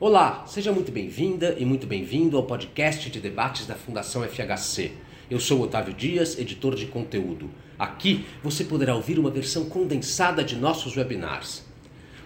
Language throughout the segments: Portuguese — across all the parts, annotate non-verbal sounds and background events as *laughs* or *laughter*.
Olá, seja muito bem-vinda e muito bem-vindo ao podcast de debates da Fundação FHC. Eu sou Otávio Dias, editor de conteúdo. Aqui você poderá ouvir uma versão condensada de nossos webinars.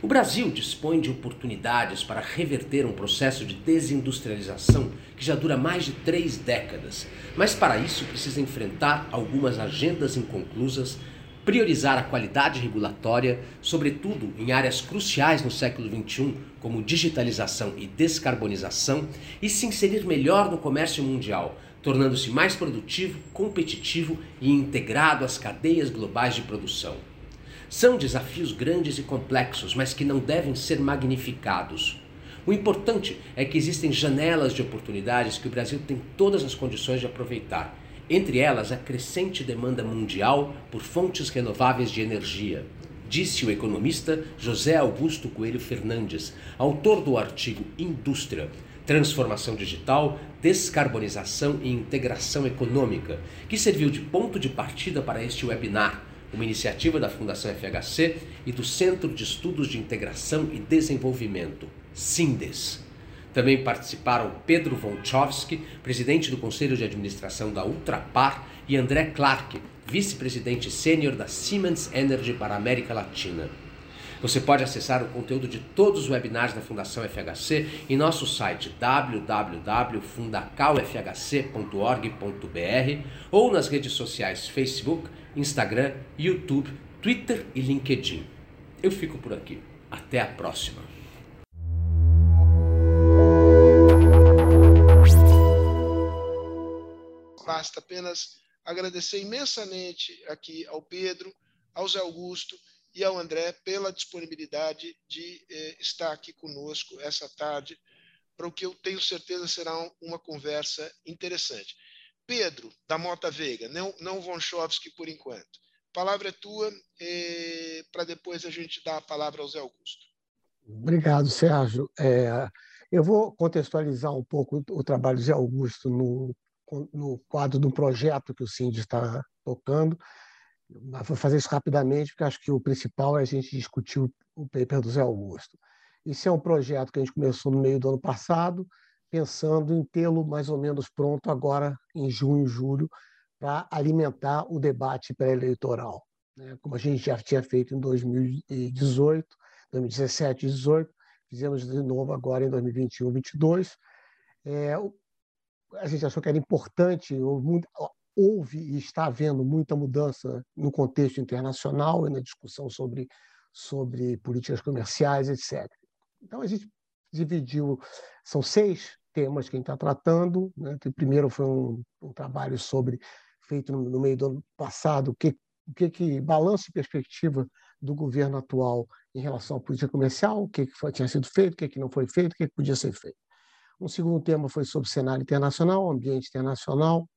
O Brasil dispõe de oportunidades para reverter um processo de desindustrialização que já dura mais de três décadas, mas para isso precisa enfrentar algumas agendas inconclusas, priorizar a qualidade regulatória, sobretudo em áreas cruciais no século XXI, como digitalização e descarbonização, e se inserir melhor no comércio mundial, tornando-se mais produtivo, competitivo e integrado às cadeias globais de produção. São desafios grandes e complexos, mas que não devem ser magnificados. O importante é que existem janelas de oportunidades que o Brasil tem todas as condições de aproveitar entre elas a crescente demanda mundial por fontes renováveis de energia, disse o economista José Augusto Coelho Fernandes, autor do artigo Indústria, Transformação Digital, Descarbonização e Integração Econômica, que serviu de ponto de partida para este webinar, uma iniciativa da Fundação FHC e do Centro de Estudos de Integração e Desenvolvimento, SINDES. Também participaram Pedro Vonchovski, presidente do Conselho de Administração da Ultrapar, e André Clark, vice-presidente sênior da Siemens Energy para a América Latina. Você pode acessar o conteúdo de todos os webinars da Fundação FHC em nosso site www.fundacalfhc.org.br ou nas redes sociais Facebook, Instagram, YouTube, Twitter e LinkedIn. Eu fico por aqui. Até a próxima! Basta apenas agradecer imensamente aqui ao Pedro, ao Zé Augusto e ao André pela disponibilidade de eh, estar aqui conosco essa tarde, para o que eu tenho certeza será uma conversa interessante. Pedro, da Mota Veiga, não, não Vonchovski por enquanto. Palavra é tua, eh, para depois a gente dar a palavra ao Zé Augusto. Obrigado, Sérgio. É, eu vou contextualizar um pouco o trabalho Zé Augusto no no quadro do projeto que o Cindy está tocando. Vou fazer isso rapidamente, porque acho que o principal é a gente discutir o paper do Zé Augusto. Isso é um projeto que a gente começou no meio do ano passado, pensando em tê-lo mais ou menos pronto agora em junho, julho, para alimentar o debate pré-eleitoral. Né? Como a gente já tinha feito em 2018, 2017 e 2018, fizemos de novo agora em 2021 2022. É, a gente achou que era importante, houve e está havendo muita mudança no contexto internacional e na discussão sobre, sobre políticas comerciais, etc. Então, a gente dividiu, são seis temas que a gente está tratando. Né? O primeiro foi um, um trabalho sobre feito no, no, meio do ano passado, o que, que, que balanço e perspectiva do governo atual em relação à política comercial, o que, que foi, tinha sido feito, o que, que não foi feito, o que, que podia ser feito. Um segundo tema foi sobre cenário internacional, ambiente internacional,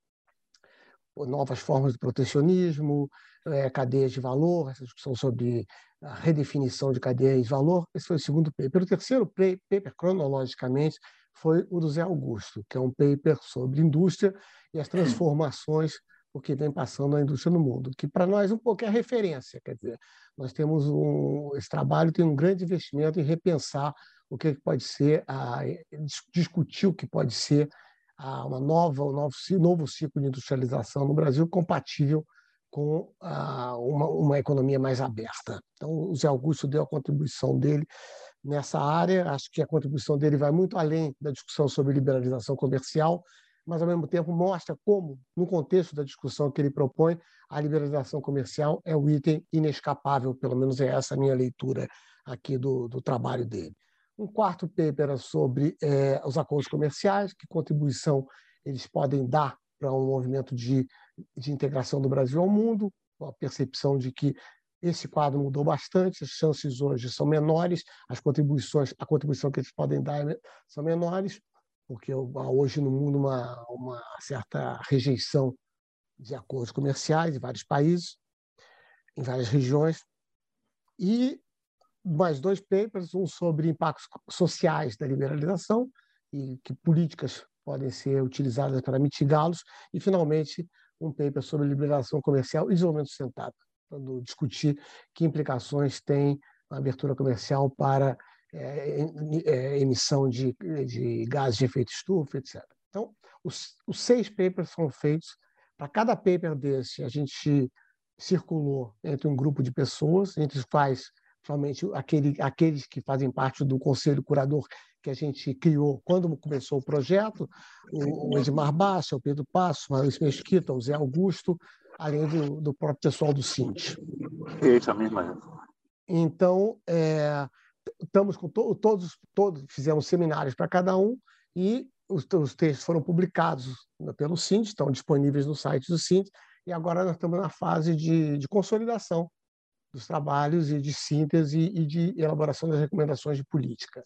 novas formas de protecionismo, é, cadeias de valor, essa discussão sobre a redefinição de cadeias de valor. Esse foi o segundo paper. O terceiro paper, cronologicamente, foi o do Zé Augusto, que é um paper sobre indústria e as transformações o que vem passando na indústria no mundo, que para nós um pouco é referência, quer dizer, nós temos um, esse trabalho tem um grande investimento em repensar o que pode ser, a, discutir o que pode ser a, uma nova, um novo, novo ciclo de industrialização no Brasil compatível com a, uma, uma economia mais aberta. Então, o Zé Augusto deu a contribuição dele nessa área. Acho que a contribuição dele vai muito além da discussão sobre liberalização comercial, mas, ao mesmo tempo, mostra como, no contexto da discussão que ele propõe, a liberalização comercial é o item inescapável, pelo menos é essa a minha leitura aqui do, do trabalho dele. Um quarto paper era sobre é, os acordos comerciais, que contribuição eles podem dar para um movimento de, de integração do Brasil ao mundo, a percepção de que esse quadro mudou bastante, as chances hoje são menores, as contribuições, a contribuição que eles podem dar é são menores, porque há hoje no mundo uma, uma certa rejeição de acordos comerciais em vários países, em várias regiões, e mais dois papers, um sobre impactos sociais da liberalização e que políticas podem ser utilizadas para mitigá-los, e, finalmente, um paper sobre liberação comercial e desenvolvimento sustentável, para discutir que implicações tem a abertura comercial para é, é, emissão de, de gases de efeito estufa, etc. Então, os, os seis papers são feitos. Para cada paper desse, a gente circulou entre um grupo de pessoas, entre os quais, somente aquele, aqueles que fazem parte do conselho curador que a gente criou quando começou o projeto, o, Edmar Bassa, o Pedro Passo, o Maurício Mesquita, o Zé Augusto, além do, do próprio pessoal do Cinti. Isso, a mesma. Então, é, estamos com to, todos, todos fizemos seminários para cada um e os, os, textos foram publicados pelo Cinti, estão disponíveis no site do Cinti, e agora nós estamos na fase de, de consolidação dos trabalhos e de síntese e de elaboração das recomendações de política.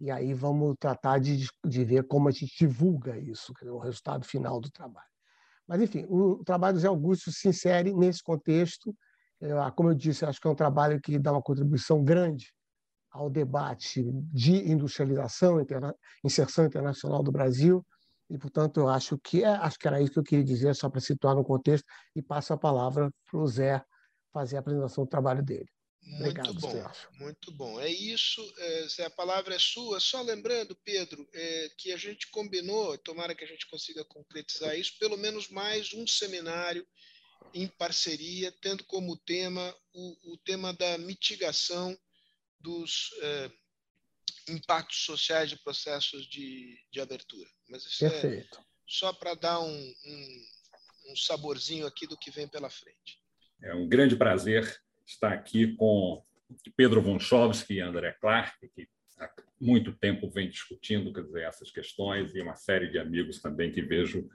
E aí vamos tratar de, de ver como a gente divulga isso, o resultado final do trabalho. Mas, enfim, o trabalho do Zé Augusto se insere nesse contexto. Como eu disse, acho que é um trabalho que dá uma contribuição grande ao debate de industrialização, interna, inserção internacional do Brasil. E, portanto, eu acho que, é, acho que era isso que eu queria dizer, só para situar no contexto, e passo a palavra para o Zé fazer a apresentação do trabalho dele. Obrigado, muito bom, Sérgio. muito bom. É isso, é, a palavra é sua. Só lembrando, Pedro, é, que a gente combinou, tomara que a gente consiga concretizar isso, pelo menos mais um seminário em parceria, tendo como tema o, o tema da mitigação dos é, impactos sociais de processos de, de abertura. Mas isso é Perfeito. é só para dar um, um, um saborzinho aqui do que vem pela frente. É um grande prazer está aqui com Pedro Vonchovski e André Clark, que há muito tempo vem discutindo quer dizer, essas questões, e uma série de amigos também que vejo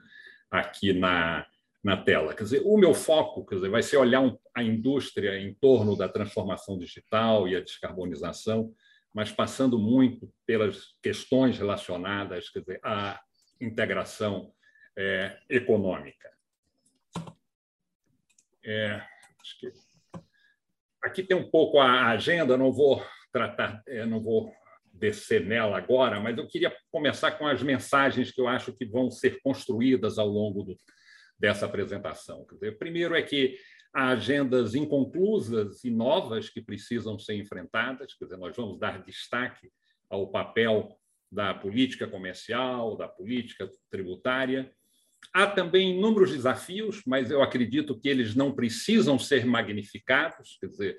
aqui na, na tela. Quer dizer, o meu foco quer dizer, vai ser olhar um, a indústria em torno da transformação digital e a descarbonização, mas passando muito pelas questões relacionadas quer dizer, à integração é, econômica. É, acho que Aqui tem um pouco a agenda, não vou tratar, é, não vou descer nela agora, mas eu queria começar com as mensagens que eu acho que vão ser construídas ao longo do, dessa apresentação. Dizer, primeiro é que há agendas inconclusas e novas que precisam ser enfrentadas, quer dizer, nós vamos dar destaque ao papel da política comercial, da política tributária, Há também inúmeros desafios, mas eu acredito que eles não precisam ser magnificados, quer dizer,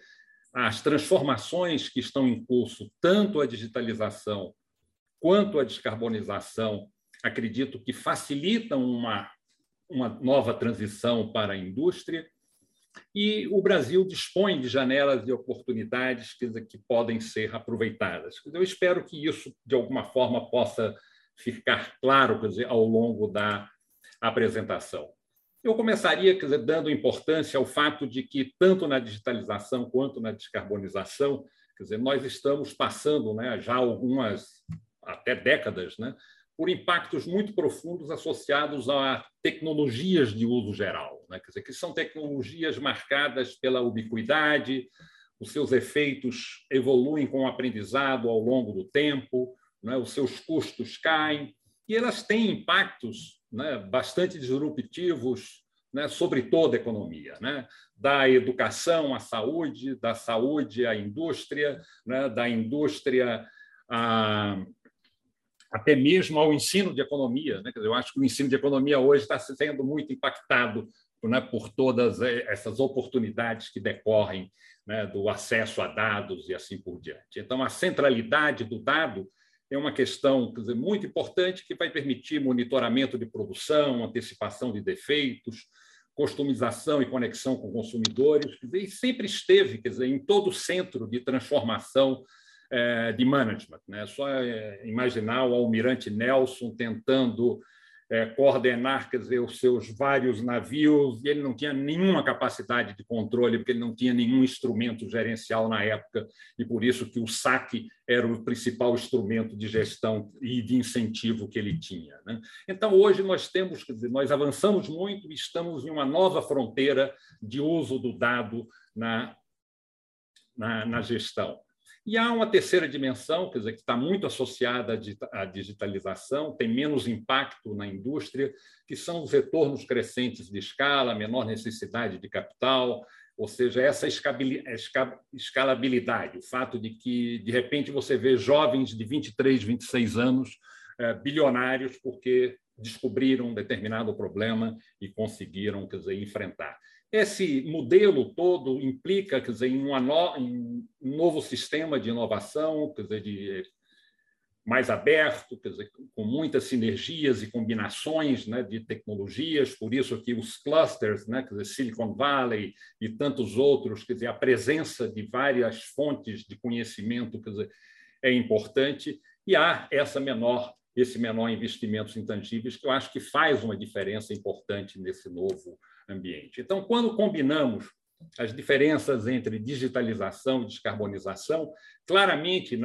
as transformações que estão em curso, tanto a digitalização quanto a descarbonização, acredito que facilitam uma, uma nova transição para a indústria. E o Brasil dispõe de janelas de oportunidades que, que podem ser aproveitadas. Eu espero que isso, de alguma forma, possa ficar claro dizer, ao longo da apresentação. Eu começaria dizer, dando importância ao fato de que, tanto na digitalização quanto na descarbonização, quer dizer, nós estamos passando né, já algumas, até décadas, né, por impactos muito profundos associados a tecnologias de uso geral, né, quer dizer, que são tecnologias marcadas pela ubiquidade, os seus efeitos evoluem com o aprendizado ao longo do tempo, né, os seus custos caem, e elas têm impactos né, bastante disruptivos né, sobre toda a economia, né? da educação à saúde, da saúde à indústria, né, da indústria a, até mesmo ao ensino de economia. Né? Dizer, eu acho que o ensino de economia hoje está sendo muito impactado né, por todas essas oportunidades que decorrem né, do acesso a dados e assim por diante. Então, a centralidade do dado é uma questão dizer, muito importante que vai permitir monitoramento de produção, antecipação de defeitos, customização e conexão com consumidores, dizer, e sempre esteve quer dizer, em todo o centro de transformação é, de management. Né? Só é, imaginar o almirante Nelson tentando coordenar quer dizer, os seus vários navios, e ele não tinha nenhuma capacidade de controle, porque ele não tinha nenhum instrumento gerencial na época, e por isso que o saque era o principal instrumento de gestão e de incentivo que ele tinha. Né? Então, hoje nós temos, quer dizer, nós avançamos muito e estamos em uma nova fronteira de uso do dado na, na, na gestão. E há uma terceira dimensão, quer dizer, que está muito associada à digitalização, tem menos impacto na indústria, que são os retornos crescentes de escala, menor necessidade de capital, ou seja, essa escalabilidade, o fato de que, de repente, você vê jovens de 23, 26 anos eh, bilionários porque descobriram um determinado problema e conseguiram quer dizer, enfrentar. Esse modelo todo implica quer dizer, em, no, em um novo sistema de inovação, quer dizer, de mais aberto, quer dizer, com muitas sinergias e combinações né, de tecnologias, por isso que os clusters, né, quer dizer, Silicon Valley e tantos outros, quer dizer, a presença de várias fontes de conhecimento quer dizer, é importante. E há essa menor esse menor investimentos intangíveis que eu acho que faz uma diferença importante nesse novo ambiente. Então, quando combinamos as diferenças entre digitalização e descarbonização, claramente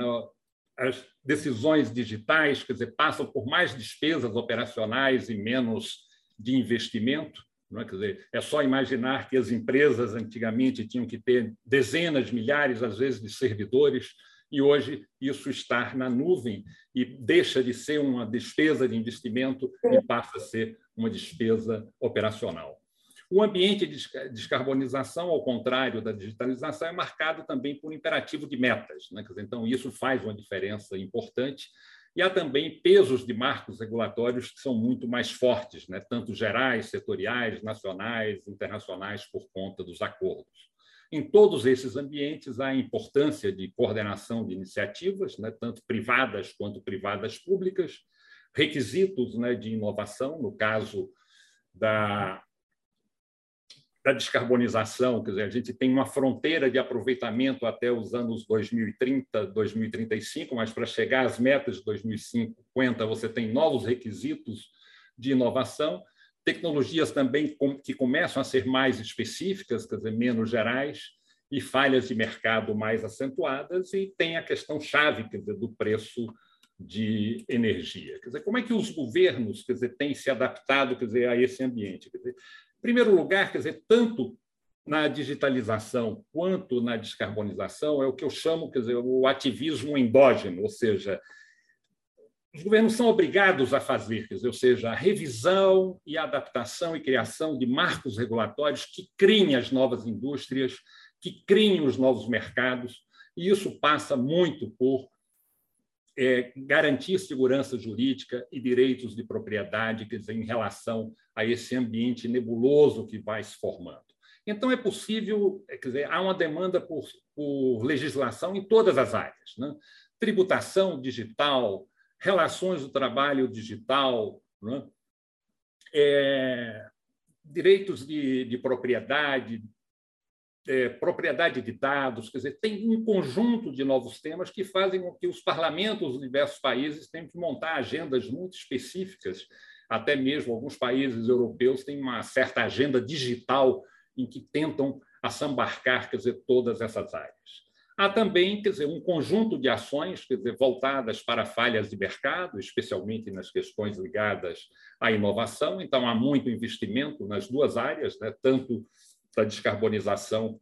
as decisões digitais, quer dizer, passam por mais despesas operacionais e menos de investimento. É? Quer dizer, é só imaginar que as empresas antigamente tinham que ter dezenas, milhares, às vezes, de servidores, e hoje isso está na nuvem e deixa de ser uma despesa de investimento e passa a ser uma despesa operacional. O ambiente de descarbonização, ao contrário da digitalização, é marcado também por um imperativo de metas. Né? Então, isso faz uma diferença importante. E há também pesos de marcos regulatórios que são muito mais fortes, né? tanto gerais, setoriais, nacionais, internacionais, por conta dos acordos. Em todos esses ambientes, há a importância de coordenação de iniciativas, né? tanto privadas quanto privadas públicas, requisitos né, de inovação, no caso da da descarbonização, quer dizer, a gente tem uma fronteira de aproveitamento até os anos 2030, 2035, mas para chegar às metas de 2050, você tem novos requisitos de inovação, tecnologias também que começam a ser mais específicas, quer dizer, menos gerais, e falhas de mercado mais acentuadas, e tem a questão chave, quer dizer, do preço de energia. Quer dizer, como é que os governos, quer dizer, têm se adaptado, quer dizer, a esse ambiente? Quer dizer, primeiro lugar, quer dizer, tanto na digitalização quanto na descarbonização é o que eu chamo, quer dizer, o ativismo endógeno, ou seja, os governos são obrigados a fazer, quer dizer, ou seja, a revisão e adaptação e criação de marcos regulatórios que criem as novas indústrias, que criem os novos mercados, e isso passa muito por é, garantir segurança jurídica e direitos de propriedade, quer dizer, em relação a esse ambiente nebuloso que vai se formando. Então, é possível, é, quer dizer, há uma demanda por, por legislação em todas as áreas. Né? Tributação digital, relações do trabalho digital, né? é, direitos de, de propriedade, é, propriedade de dados, quer dizer, tem um conjunto de novos temas que fazem com que os parlamentos dos diversos países tenham que montar agendas muito específicas, até mesmo alguns países europeus têm uma certa agenda digital em que tentam assambarcar, quer dizer, todas essas áreas. Há também, quer dizer, um conjunto de ações, quer dizer, voltadas para falhas de mercado, especialmente nas questões ligadas à inovação. Então, há muito investimento nas duas áreas, né? tanto da descarbonização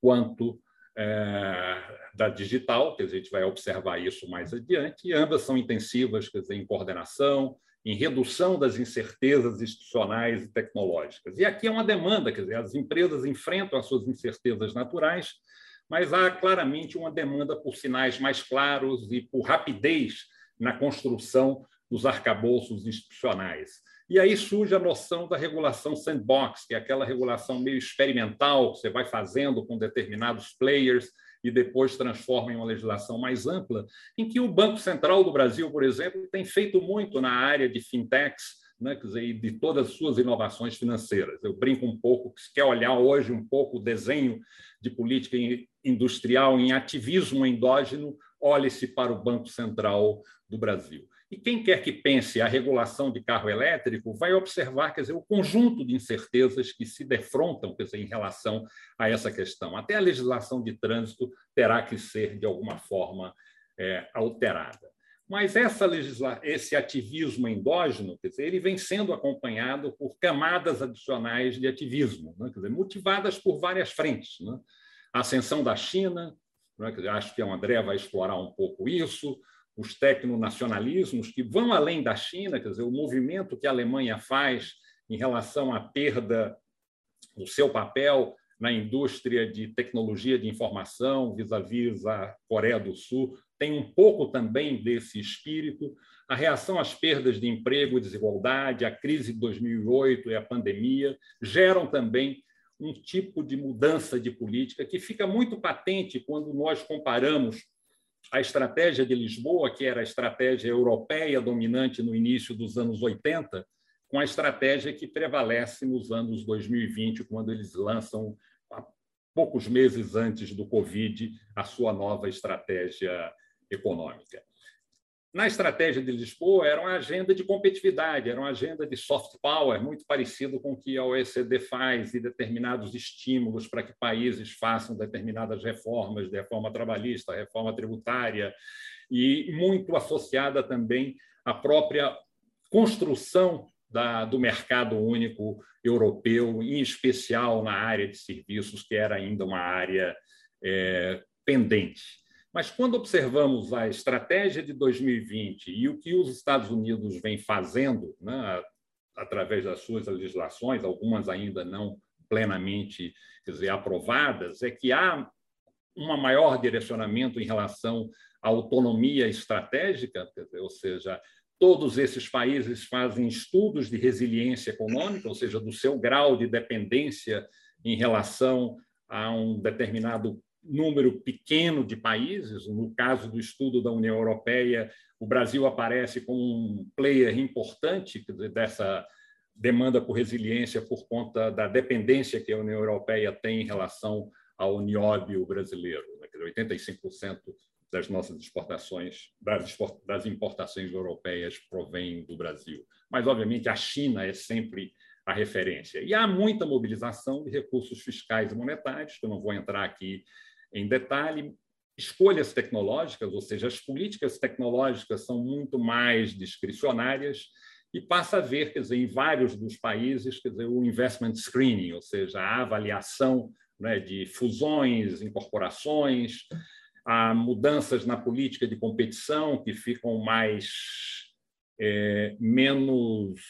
quanto é, da digital, que a gente vai observar isso mais adiante, e ambas são intensivas quer dizer, em coordenação, em redução das incertezas institucionais e tecnológicas. E aqui é uma demanda, quer dizer, as empresas enfrentam as suas incertezas naturais, mas há claramente uma demanda por sinais mais claros e por rapidez na construção dos arcabouços institucionais. E aí surge a noção da regulação sandbox, que é aquela regulação meio experimental que você vai fazendo com determinados players e depois transforma em uma legislação mais ampla, em que o Banco Central do Brasil, por exemplo, tem feito muito na área de fintechs, né, dizer, de todas as suas inovações financeiras. Eu brinco um pouco, se quer olhar hoje um pouco o desenho de política industrial em ativismo endógeno, olhe-se para o Banco Central do Brasil. E quem quer que pense a regulação de carro elétrico vai observar quer dizer, o conjunto de incertezas que se defrontam quer dizer, em relação a essa questão. Até a legislação de trânsito terá que ser, de alguma forma, é, alterada. Mas essa legisla... esse ativismo endógeno, quer dizer, ele vem sendo acompanhado por camadas adicionais de ativismo, né? dizer, motivadas por várias frentes. Né? A ascensão da China, né? dizer, acho que o André vai explorar um pouco isso, os tecnonacionalismos que vão além da China, quer dizer, o movimento que a Alemanha faz em relação à perda do seu papel na indústria de tecnologia de informação vis-à-vis a Coreia do Sul tem um pouco também desse espírito. A reação às perdas de emprego e desigualdade, a crise de 2008 e a pandemia geram também um tipo de mudança de política que fica muito patente quando nós comparamos a estratégia de Lisboa, que era a estratégia europeia dominante no início dos anos 80, com a estratégia que prevalece nos anos 2020, quando eles lançam, poucos meses antes do Covid, a sua nova estratégia econômica. Na estratégia de Lisboa, era uma agenda de competitividade, era uma agenda de soft power, muito parecido com o que a OECD faz, e determinados estímulos para que países façam determinadas reformas, reforma trabalhista, reforma tributária, e muito associada também à própria construção da, do mercado único europeu, em especial na área de serviços, que era ainda uma área é, pendente. Mas quando observamos a estratégia de 2020 e o que os Estados Unidos vem fazendo, né, através das suas legislações, algumas ainda não plenamente dizer, aprovadas, é que há um maior direcionamento em relação à autonomia estratégica, dizer, ou seja, todos esses países fazem estudos de resiliência econômica, ou seja, do seu grau de dependência em relação a um determinado número pequeno de países. No caso do estudo da União Europeia, o Brasil aparece como um player importante dessa demanda por resiliência por conta da dependência que a União Europeia tem em relação ao nióbio brasileiro. 85% né? das nossas exportações, das importações europeias provém do Brasil. Mas, obviamente, a China é sempre a referência. E há muita mobilização de recursos fiscais e monetários, que eu não vou entrar aqui em detalhe, escolhas tecnológicas, ou seja, as políticas tecnológicas são muito mais discricionárias e passa a ver, quer dizer, em vários dos países, quer dizer, o investment screening, ou seja, a avaliação né, de fusões, incorporações, há mudanças na política de competição que ficam mais é, menos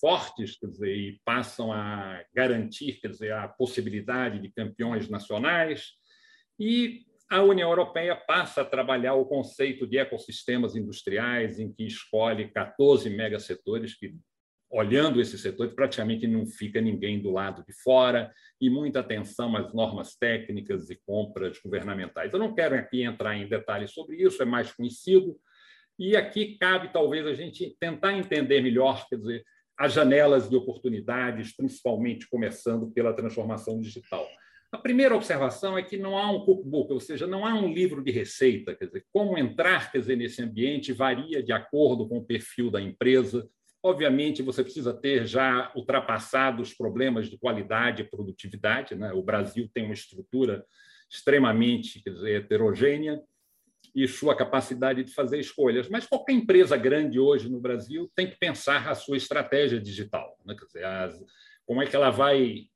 fortes, quer dizer, e passam a garantir, quer dizer, a possibilidade de campeões nacionais. E a União Europeia passa a trabalhar o conceito de ecossistemas industriais, em que escolhe 14 megasetores que olhando esses setores, praticamente não fica ninguém do lado de fora, e muita atenção às normas técnicas e compras governamentais. Eu não quero aqui entrar em detalhes sobre isso, é mais conhecido, e aqui cabe talvez a gente tentar entender melhor, quer dizer, as janelas de oportunidades, principalmente começando pela transformação digital. A primeira observação é que não há um cookbook, ou seja, não há um livro de receita. Quer dizer, como entrar quer dizer, nesse ambiente varia de acordo com o perfil da empresa. Obviamente, você precisa ter já ultrapassado os problemas de qualidade e produtividade. Né? O Brasil tem uma estrutura extremamente quer dizer, heterogênea e sua capacidade de fazer escolhas. Mas qualquer empresa grande hoje no Brasil tem que pensar a sua estratégia digital. Né? Quer dizer, as, como é que ela vai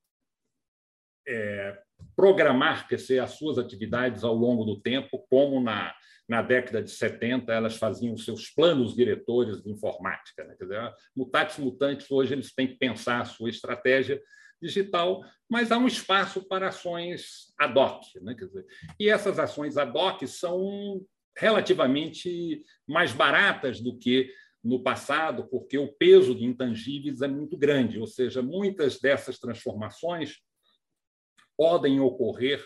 é, programar dizer, as suas atividades ao longo do tempo, como na, na década de 70 elas faziam seus planos diretores de informática. Né? Quer dizer, mutatis mutantes, hoje eles têm que pensar a sua estratégia digital, mas há um espaço para ações ad hoc. Né? Quer dizer, e essas ações ad hoc são relativamente mais baratas do que no passado, porque o peso de intangíveis é muito grande, ou seja, muitas dessas transformações podem ocorrer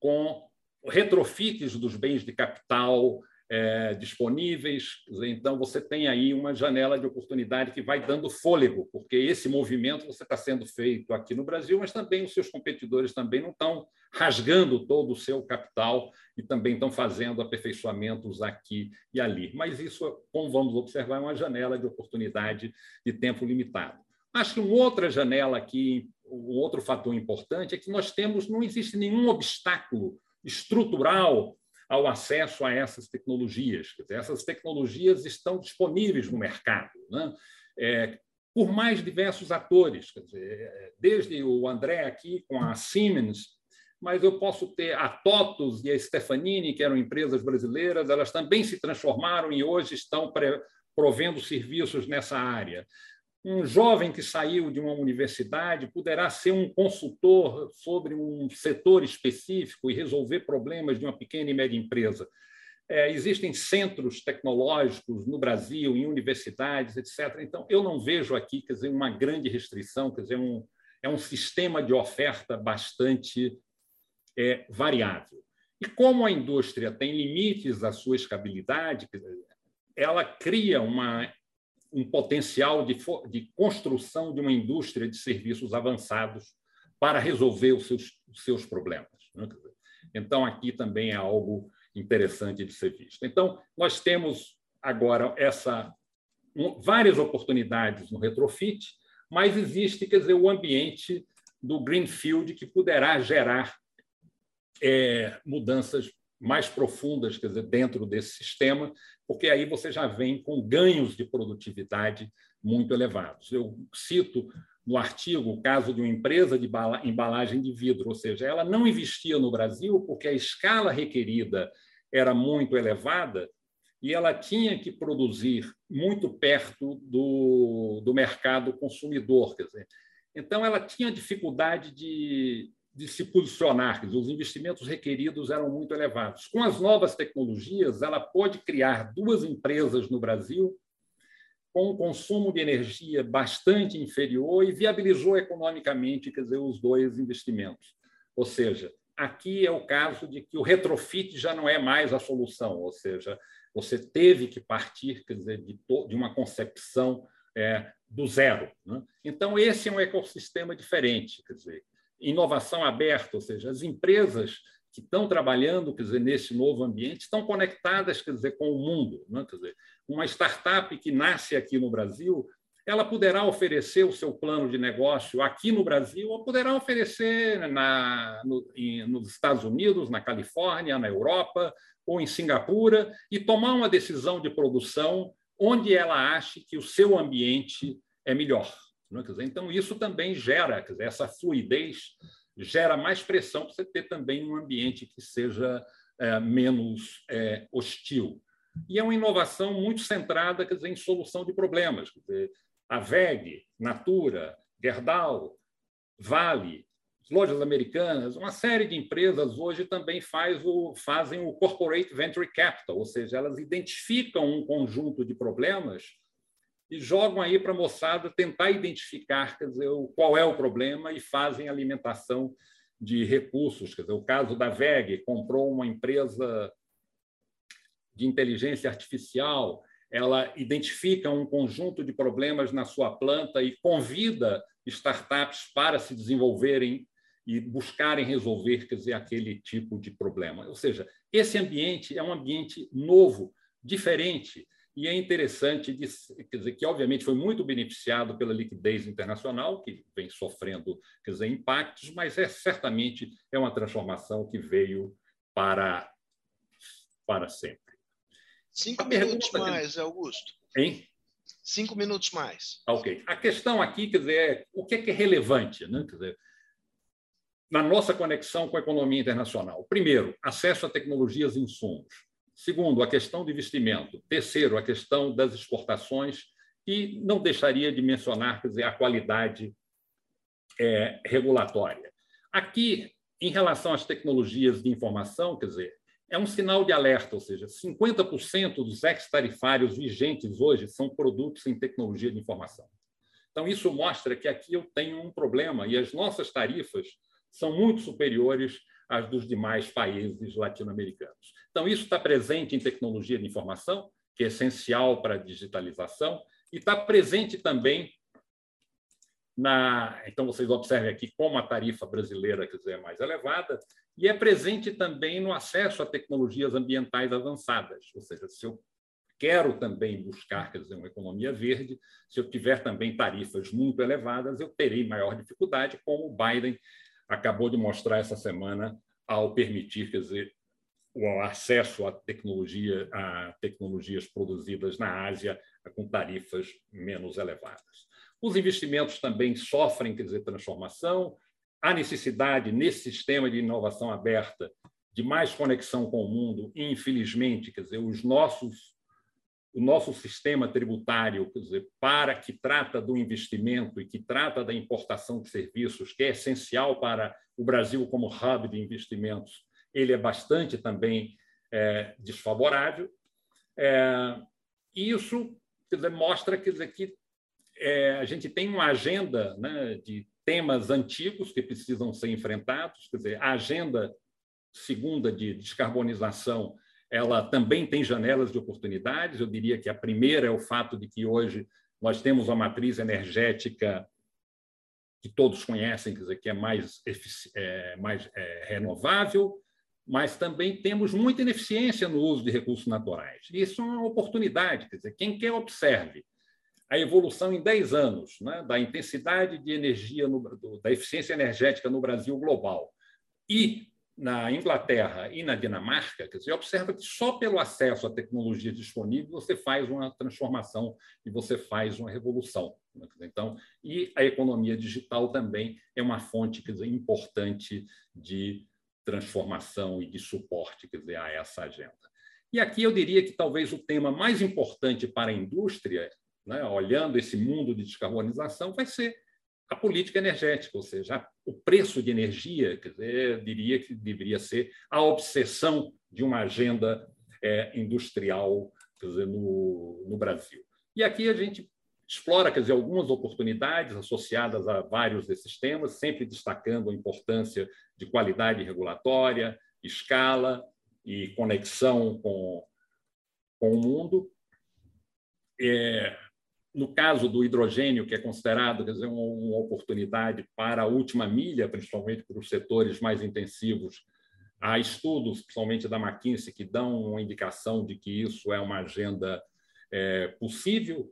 com retrofits dos bens de capital é, disponíveis. Então, você tem aí uma janela de oportunidade que vai dando fôlego, porque esse movimento você está sendo feito aqui no Brasil, mas também os seus competidores também não estão rasgando todo o seu capital e também estão fazendo aperfeiçoamentos aqui e ali. Mas isso, como vamos observar, é uma janela de oportunidade de tempo limitado. Acho que uma outra janela aqui o outro fator importante é que nós temos, não existe nenhum obstáculo estrutural ao acesso a essas tecnologias. Dizer, essas tecnologias estão disponíveis no mercado, né? é, por mais diversos atores, dizer, desde o André aqui com a Siemens, mas eu posso ter a TOTUS e a Stefanini, que eram empresas brasileiras, elas também se transformaram e hoje estão provendo serviços nessa área Um jovem que saiu de uma universidade poderá ser um consultor sobre um setor específico e resolver problemas de uma pequena e média empresa. É, existem centros tecnológicos no Brasil, em universidades, etc. Então, eu não vejo aqui quer dizer, uma grande restrição, quer dizer, um, é um sistema de oferta bastante é, variável. E como a indústria tem limites à sua escabilidade, ela cria uma um potencial de, de construção de uma indústria de serviços avançados para resolver os seus, os seus problemas. Né? Então, aqui também é algo interessante de ser visto. Então, nós temos agora essa um, várias oportunidades no retrofit, mas existe, quer dizer, o ambiente do greenfield que poderá gerar é, mudanças mais profundas, quer dizer, dentro desse sistema, porque aí você já vem com ganhos de produtividade muito elevados. Eu cito no artigo o caso de uma empresa de embalagem de vidro, ou seja, ela não investia no Brasil porque a escala requerida era muito elevada e ela tinha que produzir muito perto do, do mercado consumidor. Quer dizer. Então, ela tinha dificuldade de, de se posicionar, os investimentos requeridos eram muito elevados. Com as novas tecnologias, ela pode criar duas empresas no Brasil com um consumo de energia bastante inferior e viabilizou economicamente quer dizer, os dois investimentos. Ou seja, aqui é o caso de que o retrofit já não é mais a solução, ou seja, você teve que partir quer dizer, de, de uma concepção é, do zero. Né? Então, esse é um ecossistema diferente. Quer dizer, inovação aberta, ou seja, as empresas que estão trabalhando, quer dizer, nesse novo ambiente, estão conectadas, quer dizer, com o mundo. Né? Quer dizer, uma startup que nasce aqui no Brasil, ela poderá oferecer o seu plano de negócio aqui no Brasil ou poderá oferecer na, no, em, nos Estados Unidos, na Califórnia, na Europa ou em Singapura e tomar uma decisão de produção onde ela ache que o seu ambiente é melhor. Né? Dizer, então, isso também gera, dizer, essa fluidez gera mais pressão para você ter também um ambiente que seja é, menos é, hostil. E é uma inovação muito centrada dizer, em solução de problemas. Dizer, a VEG, Natura, Gerdau, Vale, lojas americanas, uma série de empresas hoje também faz o, fazem o Corporate Venture Capital, ou seja, elas identificam um conjunto de problemas e jogam aí para a moçada tentar identificar quer dizer, qual é o problema e fazem alimentação de recursos. Quer dizer, o caso da VEG comprou uma empresa de inteligência artificial, ela identifica um conjunto de problemas na sua planta e convida startups para se desenvolverem e buscarem resolver quer dizer, aquele tipo de problema. Ou seja, esse ambiente é um ambiente novo, diferente, e é interessante dizer, que, obviamente, foi muito beneficiado pela liquidez internacional, que vem sofrendo quer dizer, impactos, mas é certamente é uma transformação que veio para, para sempre. Cinco minutos mais, Augusto. Hein? Cinco minutos mais. Ok. A questão aqui, quer dizer, é o que é, que é relevante, né? Quer dizer, na nossa conexão com a economia internacional. Primeiro, acesso a tecnologias e insumos. Segundo, a questão do investimento. Terceiro, a questão das exportações. E não deixaria de mencionar quer dizer, a qualidade é, regulatória. Aqui, em relação às tecnologias de informação, quer dizer, é um sinal de alerta, ou seja, 50% dos ex-tarifários vigentes hoje são produtos em tecnologia de informação. Então, isso mostra que aqui eu tenho um problema e as nossas tarifas são muito superiores às dos demais países latino-americanos. Então, isso está presente em tecnologia de informação, que é essencial para a digitalização, e está presente também na. Então, vocês observem aqui como a tarifa brasileira quer dizer, é mais elevada, e é presente também no acesso a tecnologias ambientais avançadas, ou seja, se eu quero também buscar quer dizer, uma economia verde, se eu tiver também tarifas muito elevadas, eu terei maior dificuldade, como o Biden acabou de mostrar essa semana ao permitir, quer dizer, o acesso à tecnologia, a tecnologias produzidas na Ásia com tarifas menos elevadas. Os investimentos também sofrem, quer dizer, transformação. Há necessidade, nesse sistema de inovação aberta, de mais conexão com o mundo. E, infelizmente, quer dizer, os nossos o nosso sistema tributário, quer dizer, para que trata do investimento e que trata da importação de serviços, que é essencial para o Brasil como hub de investimentos, ele é bastante também é, desfavorável. É, isso dizer, mostra quer dizer, que é, a gente tem uma agenda né, de temas antigos que precisam ser enfrentados, quer dizer, a agenda segunda de descarbonização ela também tem janelas de oportunidades. Eu diria que a primeira é o fato de que hoje nós temos uma matriz energética que todos conhecem, quer dizer, que é mais, é, mais é, renovável, mas também temos muita ineficiência no uso de recursos naturais. Isso é uma oportunidade, quer dizer, quem quer observe a evolução em 10 anos né, da intensidade de energia, no, da eficiência energética no Brasil global e na Inglaterra e na Dinamarca, quer dizer, observa que só pelo acesso à tecnologia disponível você faz uma transformação e você faz uma revolução. Né? Então, e a economia digital também é uma fonte quer dizer, importante de transformação e de suporte quer dizer, a essa agenda. E aqui eu diria que talvez o tema mais importante para a indústria, né, olhando esse mundo de descarbonização, vai ser a política energética, ou seja, o preço de energia, quer dizer, diria que deveria ser a obsessão de uma agenda é, industrial dizer, no, no Brasil. E aqui a gente explora quer dizer, algumas oportunidades associadas a vários desses temas, sempre destacando a importância de qualidade regulatória, escala e conexão com, com o mundo. É, no caso do hidrogênio, que é considerado quer dizer, uma, oportunidade para a última milha, principalmente para os setores mais intensivos, há estudos, principalmente da McKinsey, que dão uma indicação de que isso é uma agenda é, possível,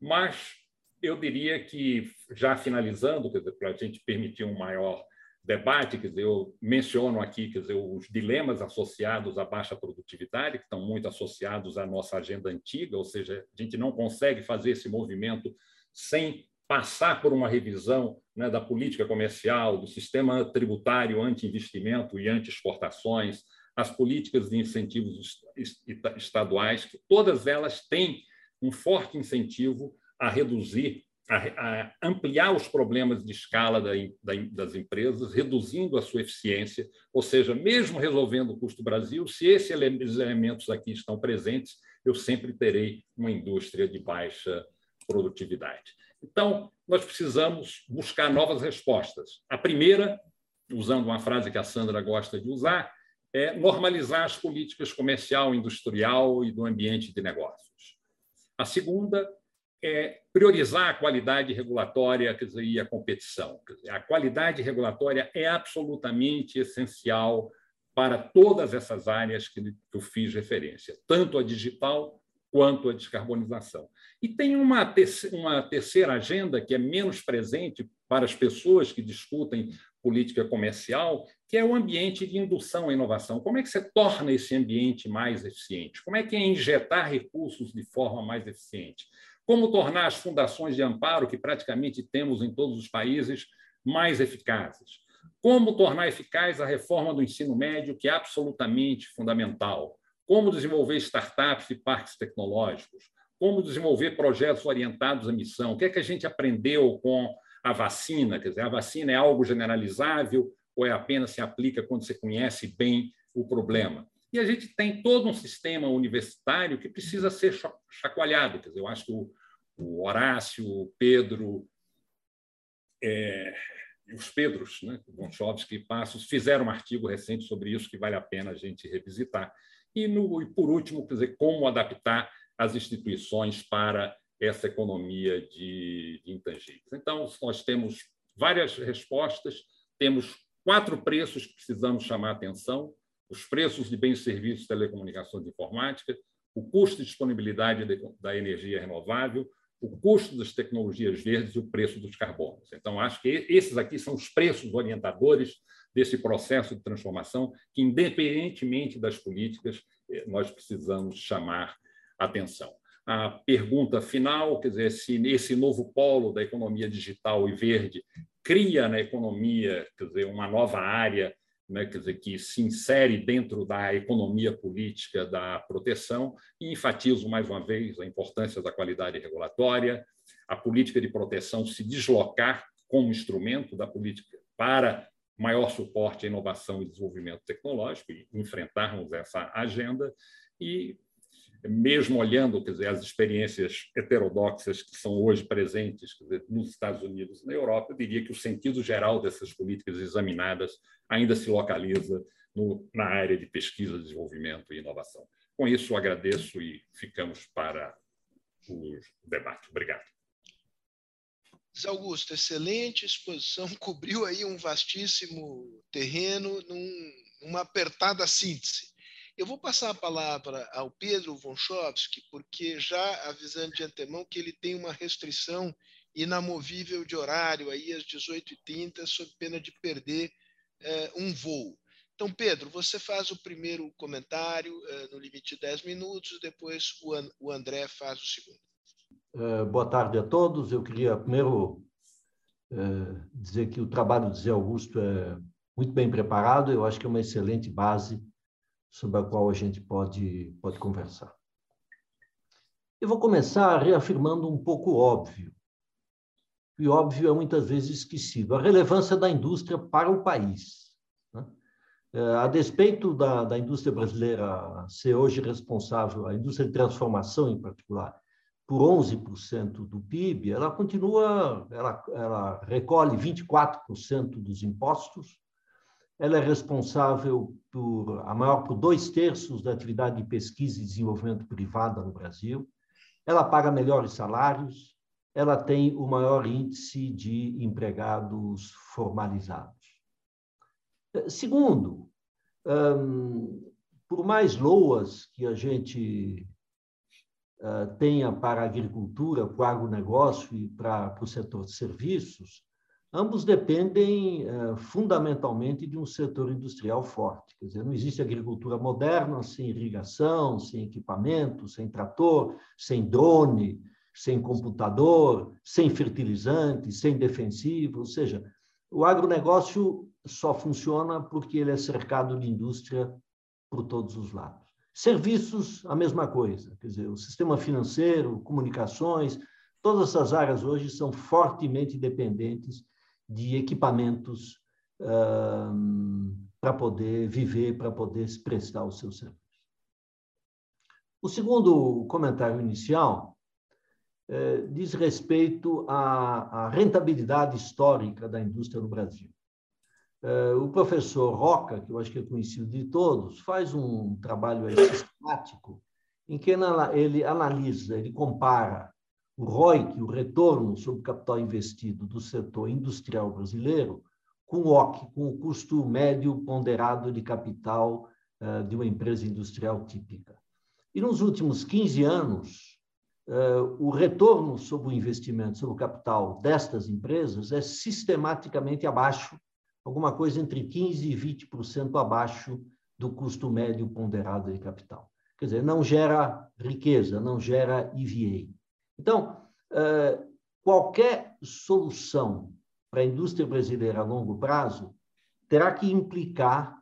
mas eu diria que, já finalizando, para a gente permitir um maior debate, quer dizer, eu menciono aqui quer dizer, os dilemas associados à baixa produtividade, que estão muito associados à nossa agenda antiga, ou seja, a gente não consegue fazer esse movimento sem passar por uma revisão né, da política comercial, do sistema tributário anti-investimento e anti-exportações, as políticas de incentivos estaduais, que todas elas têm um forte incentivo a reduzir a, a ampliar os problemas de escala da, da, das empresas, reduzindo a sua eficiência, ou seja, mesmo resolvendo o custo Brasil, se esses elementos aqui estão presentes, eu sempre terei uma indústria de baixa produtividade. Então, nós precisamos buscar novas respostas. A primeira, usando uma frase que a Sandra gosta de usar, é normalizar as políticas comercial, industrial e do ambiente de negócios. A segunda priorizar a qualidade regulatória quer dizer, e a competição. Dizer, a qualidade regulatória é absolutamente essencial para todas essas áreas que eu fiz referência, tanto a digital quanto a descarbonização. E tem uma uma terceira agenda que é menos presente para as pessoas que discutem política comercial, que é o ambiente de indução à inovação. Como é que você torna esse ambiente mais eficiente? Como é que é injetar recursos de forma mais eficiente? Como tornar as fundações de amparo, que praticamente temos em todos os países, mais eficazes? Como tornar eficaz a reforma do ensino médio, que é absolutamente fundamental? Como desenvolver startups e parques tecnológicos? Como desenvolver projetos orientados à missão? O que é que a gente aprendeu com a vacina? Quer dizer, a vacina é algo generalizável ou é apenas se aplica quando você conhece bem o problema? E a gente tem todo um sistema universitário que precisa ser chacoalhado. Quer dizer, eu acho que o, Horácio, o Pedro, é, os Pedros, né, Gonçalves e Passos, fizeram um artigo recente sobre isso que vale a pena a gente revisitar. E, no, e por último, quer dizer, como adaptar as instituições para essa economia de, de intangíveis. Então, nós temos várias respostas, temos quatro preços que precisamos chamar atenção os preços de bens e serviços de telecomunicações e informática, o custo de disponibilidade da energia renovável, o custo das tecnologias verdes e o preço dos carbonos. Então, acho que esses aqui são os preços orientadores desse processo de transformação que, independentemente das políticas, eh, nós precisamos chamar atenção. A pergunta final, quer dizer, se esse novo polo da economia digital e verde cria na economia, quer dizer, uma nova área né, quer dizer, que se insere dentro da economia política da proteção e enfatizo mais uma vez a importância da qualidade regulatória, a política de proteção se deslocar como instrumento da política para maior suporte à inovação e desenvolvimento tecnológico e enfrentarmos essa agenda e mesmo olhando quer dizer, as experiências heterodoxas que são hoje presentes dizer, nos Estados Unidos e na Europa, eu diria que o sentido geral dessas políticas examinadas ainda se localiza no, na área de pesquisa, desenvolvimento e inovação. Com isso, agradeço e ficamos para o debate. Obrigado. Zé Augusto, excelente exposição, *laughs* cobriu aí um vastíssimo terreno num, numa apertada síntese. Eu vou passar a palavra ao Pedro Vonchovski, porque já avisando de antemão que ele tem uma restrição inamovível de horário aí às 18h30, sob pena de perder é, um voo. Então, Pedro, você faz o primeiro comentário é, no limite de 10 minutos, depois o, An o André faz o segundo. É, boa tarde a todos. Eu queria primeiro dizer que o trabalho do Zé Augusto é muito bem preparado, eu acho que é uma excelente base sobre a qual a gente pode, pode conversar. Eu vou começar reafirmando um pouco óbvio, e óbvio é muitas vezes esquecido, a relevância da indústria para o país. Né? É, a despeito da, da indústria brasileira ser hoje responsável, a indústria de transformação em particular, por 11% do PIB, ela continua, ela, ela recolhe 24% dos impostos, ela é responsável por a maior por dois terços da atividade de pesquisa e desenvolvimento privada no Brasil. Ela paga melhores salários. Ela tem o maior índice de empregados formalizados. Segundo, por mais loas que a gente tenha para a agricultura, para o agronegócio e para o setor de serviços, ambos dependem eh, fundamentalmente de um setor industrial forte. Quer dizer, não existe agricultura moderna sem irrigação, sem equipamento, sem trator, sem drone, sem computador, sem fertilizante, sem defensivo. Ou seja, o agronegócio só funciona porque ele é cercado de indústria por todos os lados. Serviços, a mesma coisa. Quer dizer, o sistema financeiro, comunicações, todas essas áreas hoje são fortemente dependentes de equipamentos uh, para poder viver, para poder prestar o seu serviço. O segundo comentário inicial eh, diz respeito à, à, rentabilidade histórica da indústria no Brasil. Eh, o professor Roca, que eu acho que é conhecido de todos, faz um trabalho sistemático em que ele analisa, ele compara o ROIC, o retorno sobre capital investido do setor industrial brasileiro, com o OC, com o custo médio ponderado de capital uh, de uma empresa industrial típica. E nos últimos 15 anos, uh, o retorno sobre o investimento, sobre o capital destas empresas é sistematicamente abaixo, alguma coisa entre 15% e 20% abaixo do custo médio ponderado de capital. Quer dizer, não gera riqueza, não gera EVA. Então, eh, qualquer solução para a indústria brasileira a longo prazo terá que implicar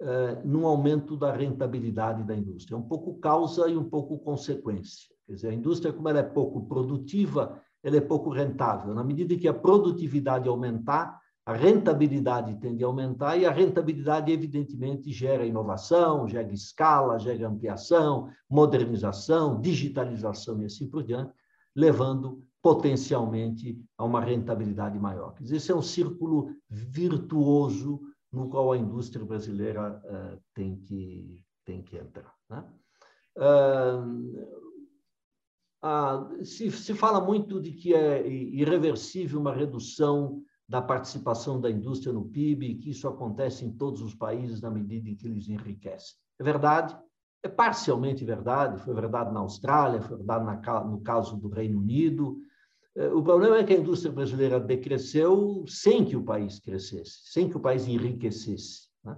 eh, num aumento da rentabilidade da indústria. É um pouco causa e um pouco consequência. Quer dizer, a indústria, como ela é pouco produtiva, ela é pouco rentável. Na medida que a produtividade aumentar, a rentabilidade tende a aumentar e a rentabilidade, evidentemente, gera inovação, gera escala, gera ampliação, modernização, digitalização e assim por diante levando potencialmente a uma rentabilidade maior. Esse é um círculo virtuoso no qual a indústria brasileira uh, tem, que, tem que entrar. Né? Uh, se, se fala muito de que é irreversível uma redução da participação da indústria no PIB, que isso acontece em todos os países na medida em que eles enriquecem. É verdade, é parcialmente verdade, foi verdade na Austrália, foi verdade na, no caso do Reino Unido. É, o problema é que a indústria brasileira decresceu sem que o país crescesse, sem que o país enriquecesse. Né?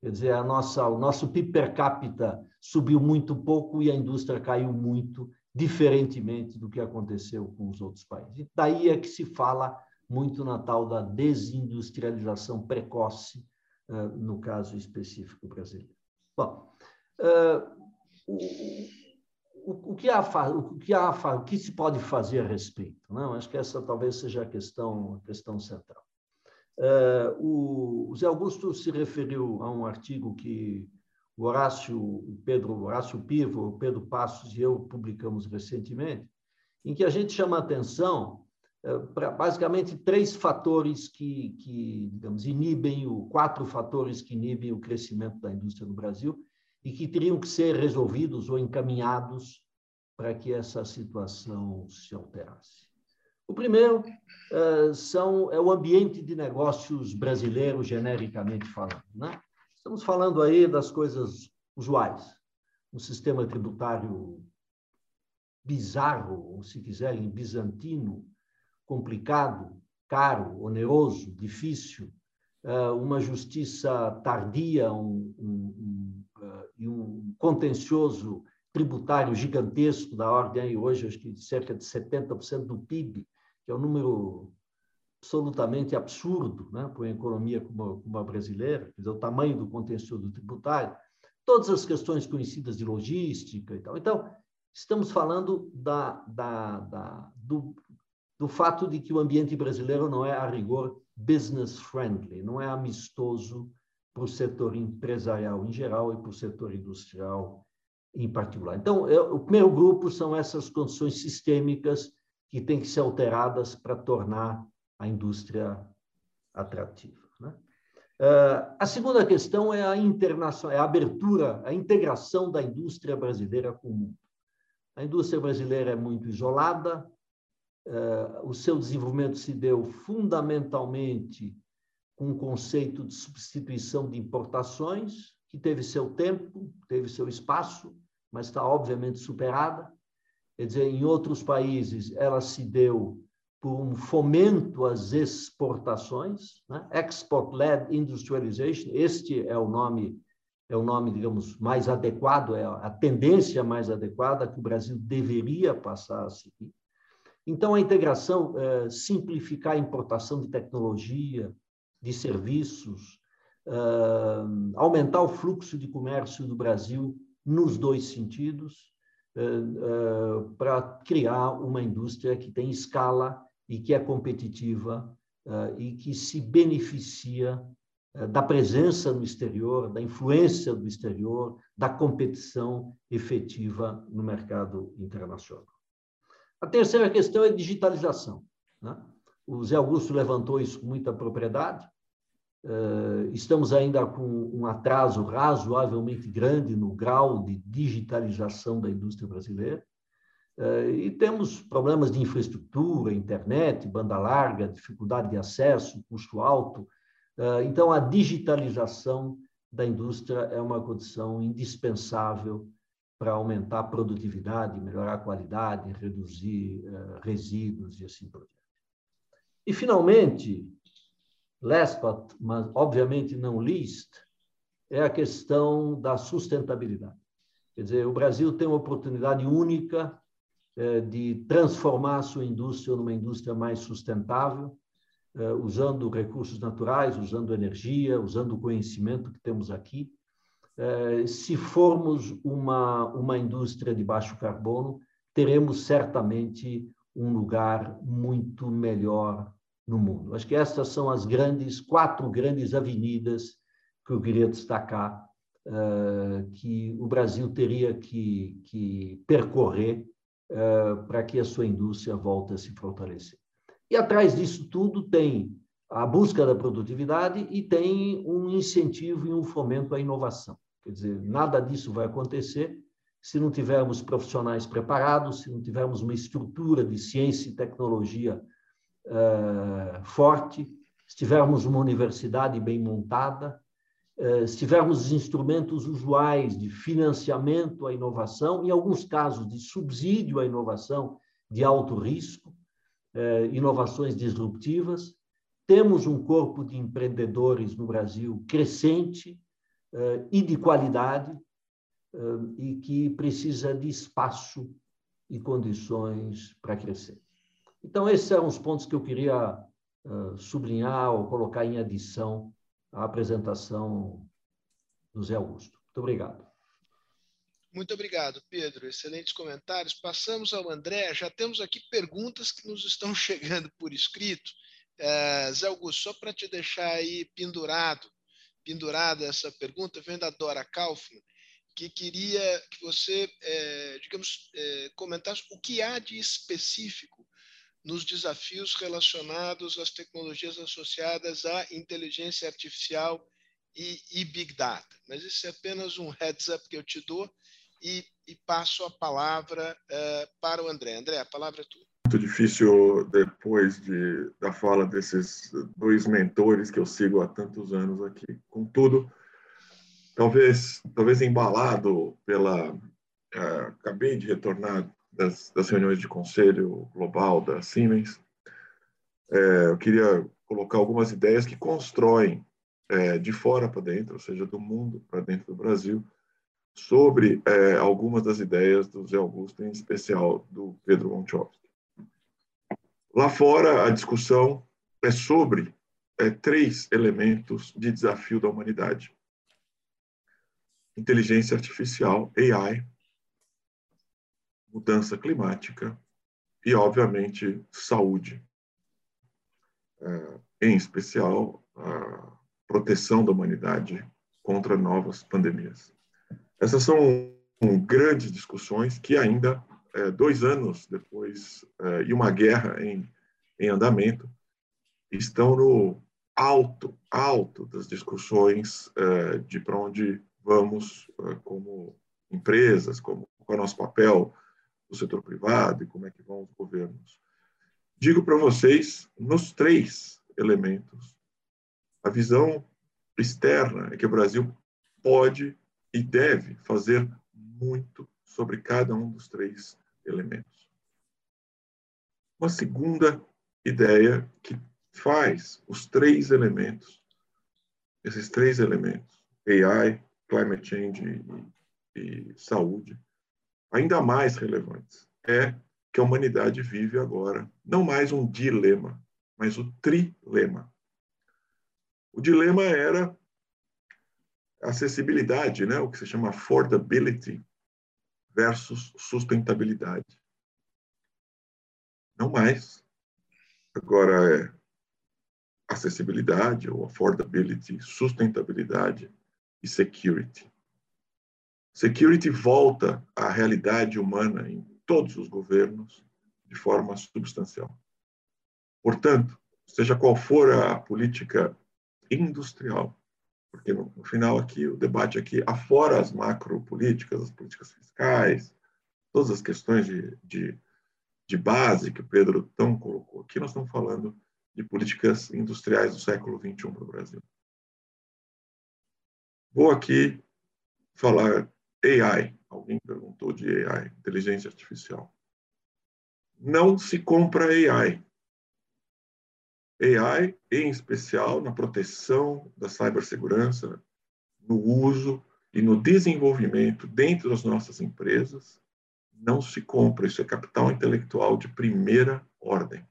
Quer dizer, a nossa, o nosso PIB per capita subiu muito pouco e a indústria caiu muito, diferentemente do que aconteceu com os outros países. E daí é que se fala muito na tal da desindustrialização precoce no caso específico brasileiro. Bom, o, o, que há, o que há, o que se pode fazer a respeito? Não, acho que essa talvez seja a questão, a questão central. o Zé Augusto se referiu a um artigo que o Horácio, o Pedro Horácio Pivo, o Pedro Passos e eu publicamos recentemente, em que a gente chama atenção eh, para basicamente três fatores que, que, digamos, inibem, o, quatro fatores que inibem o crescimento da indústria no Brasil e que teriam que ser resolvidos ou encaminhados para que essa situação se alterasse. O primeiro uh, são, é o ambiente de negócios brasileiro, genericamente falando. Né? Estamos falando aí das coisas usuais. Um sistema tributário bizarro, ou se quiserem, bizantino, complicado, caro, oneroso, difícil, eh, uma justiça tardia um, um, contencioso tributário gigantesco da ordem, hoje, acho que cerca de 70% do PIB, que é um número absolutamente absurdo né, para uma economia como, como a brasileira, quer dizer, o tamanho do contencioso tributário, todas as questões conhecidas de logística e tal. Então, estamos falando da, da, da, do, do fato de que o ambiente brasileiro não é, a rigor, business friendly, não é amistoso para o setor empresarial em geral e para o setor industrial em particular. Então, eu, o primeiro grupo são essas condições sistêmicas que têm que ser alteradas para tornar a indústria atrativa. Né? Uh, a segunda questão é a é a abertura, a integração da indústria brasileira com o mundo. A indústria brasileira é muito isolada, uh, o seu desenvolvimento se deu fundamentalmente com um conceito de substituição de importações, que teve seu tempo, teve seu espaço, mas está obviamente superada. Quer dizer, em outros países ela se deu por um fomento às exportações, né? export-led industrialization, este é o nome é o nome, digamos, mais adequado, é a tendência mais adequada que o Brasil deveria passar a seguir. Então, a integração, é, simplificar a importação de tecnologia, de serviços, é, aumentar o fluxo de comércio do Brasil nos dois sentidos, é, para criar uma indústria que tem escala e que é competitiva uh, e que se beneficia uh, da presença no exterior, da influência do exterior, da competição efetiva no mercado internacional. A terceira questão é digitalização. Né? O Zé Augusto levantou isso com muita propriedade. Uh, estamos ainda com um atraso razoavelmente grande no grau de digitalização da indústria brasileira. Eh, e temos problemas de infraestrutura, internet, banda larga, dificuldade de acesso, custo alto. Eh, então, a digitalização da indústria é uma condição indispensável para aumentar a produtividade, melhorar a qualidade, reduzir eh, resíduos e assim por diante. E, finalmente, last but, mas obviamente não least, é a questão da sustentabilidade. Quer dizer, o Brasil tem uma oportunidade única eh, de transformar a sua indústria numa indústria mais sustentável, eh, usando recursos naturais, usando energia, usando o conhecimento que temos aqui. Eh, se formos uma, uma indústria de baixo carbono, teremos certamente um lugar muito melhor no mundo. Acho que estas são as grandes, quatro grandes avenidas que eu queria destacar, que o Brasil teria que, que percorrer eh, para que a sua indústria volte a se fortalecer. E atrás disso tudo tem a busca da produtividade e tem um incentivo e um fomento à inovação. Quer dizer, nada disso vai acontecer se não tivermos profissionais preparados, se não tivermos uma estrutura de ciência e tecnologia uh, forte, se tivermos uma universidade bem montada, eh, se tivermos os instrumentos usuais de financiamento à inovação, em alguns casos de subsídio à inovação de alto risco, eh, inovações disruptivas, temos um corpo de empreendedores no Brasil crescente eh, e de qualidade e que precisa de espaço e condições para crescer. Então, esses eram os pontos que eu queria sublinhar ou colocar em adição a apresentação do Zé Augusto. Muito obrigado. Muito obrigado, Pedro. Excelentes comentários. Passamos ao André. Já temos aqui perguntas que nos estão *laughs* chegando por escrito. É, Zé Augusto, só para te deixar aí pendurado, pendurada essa pergunta, vem da Dora Kaufmann, que queria que você, é, digamos, é, comentasse o que há de específico nos desafios relacionados às tecnologias associadas à inteligência artificial e, e Big Data. Mas isso é apenas um heads up que eu te dou e, e passo a palavra uh, para o André. André, a palavra é tua. Muito difícil, depois de, da fala desses dois mentores que eu sigo há tantos anos aqui. Contudo, talvez, talvez embalado pela. Uh, acabei de retornar das, das, reuniões de conselho global da Siemens. É, eu queria colocar algumas ideias que constroem é, de fora para dentro, ou seja, do mundo para dentro do Brasil, sobre é, algumas das ideias do Zé Augusto, em especial do Pedro Montchovski. Lá fora, a discussão é sobre é, três elementos de desafio da humanidade: inteligência artificial, AI, mudança climática e, obviamente, saúde. É, em especial, a proteção da humanidade contra novas pandemias. Essas são grandes discussões que ainda, é, dois anos depois, é, e uma guerra em, em andamento, estão no alto, alto das discussões é, de para onde vamos como empresas, como qual é o nosso papel no setor privado e como é que vão os governos. Digo para vocês, nos três elementos, a visão externa é que o Brasil pode e deve fazer muito sobre cada um dos três elementos. Uma segunda ideia que faz os três elementos, esses três elementos, AI, climate change e, e saúde, ainda mais relevantes, é que a humanidade vive agora não mais um dilema, mas o trilema. O dilema era acessibilidade, né? o que se chama affordability versus sustentabilidade. Não mais. Agora é acessibilidade ou affordability, sustentabilidade e security. Security volta à realidade humana em todos os governos de forma substancial. Portanto, seja qual for a política industrial porque no, no, final aqui, o debate aqui, afora as macropolíticas, as políticas fiscais, todas as questões de, de, de base que o Pedro tão colocou aqui, nós estamos falando de políticas industriais do século XXI para o Brasil. Vou aqui falar AI. Alguém perguntou de AI, inteligência artificial. Não se compra AI. AI, em especial na proteção da cibersegurança, no uso e no desenvolvimento dentro das nossas empresas, não se compra. Isso é capital intelectual de primeira ordem.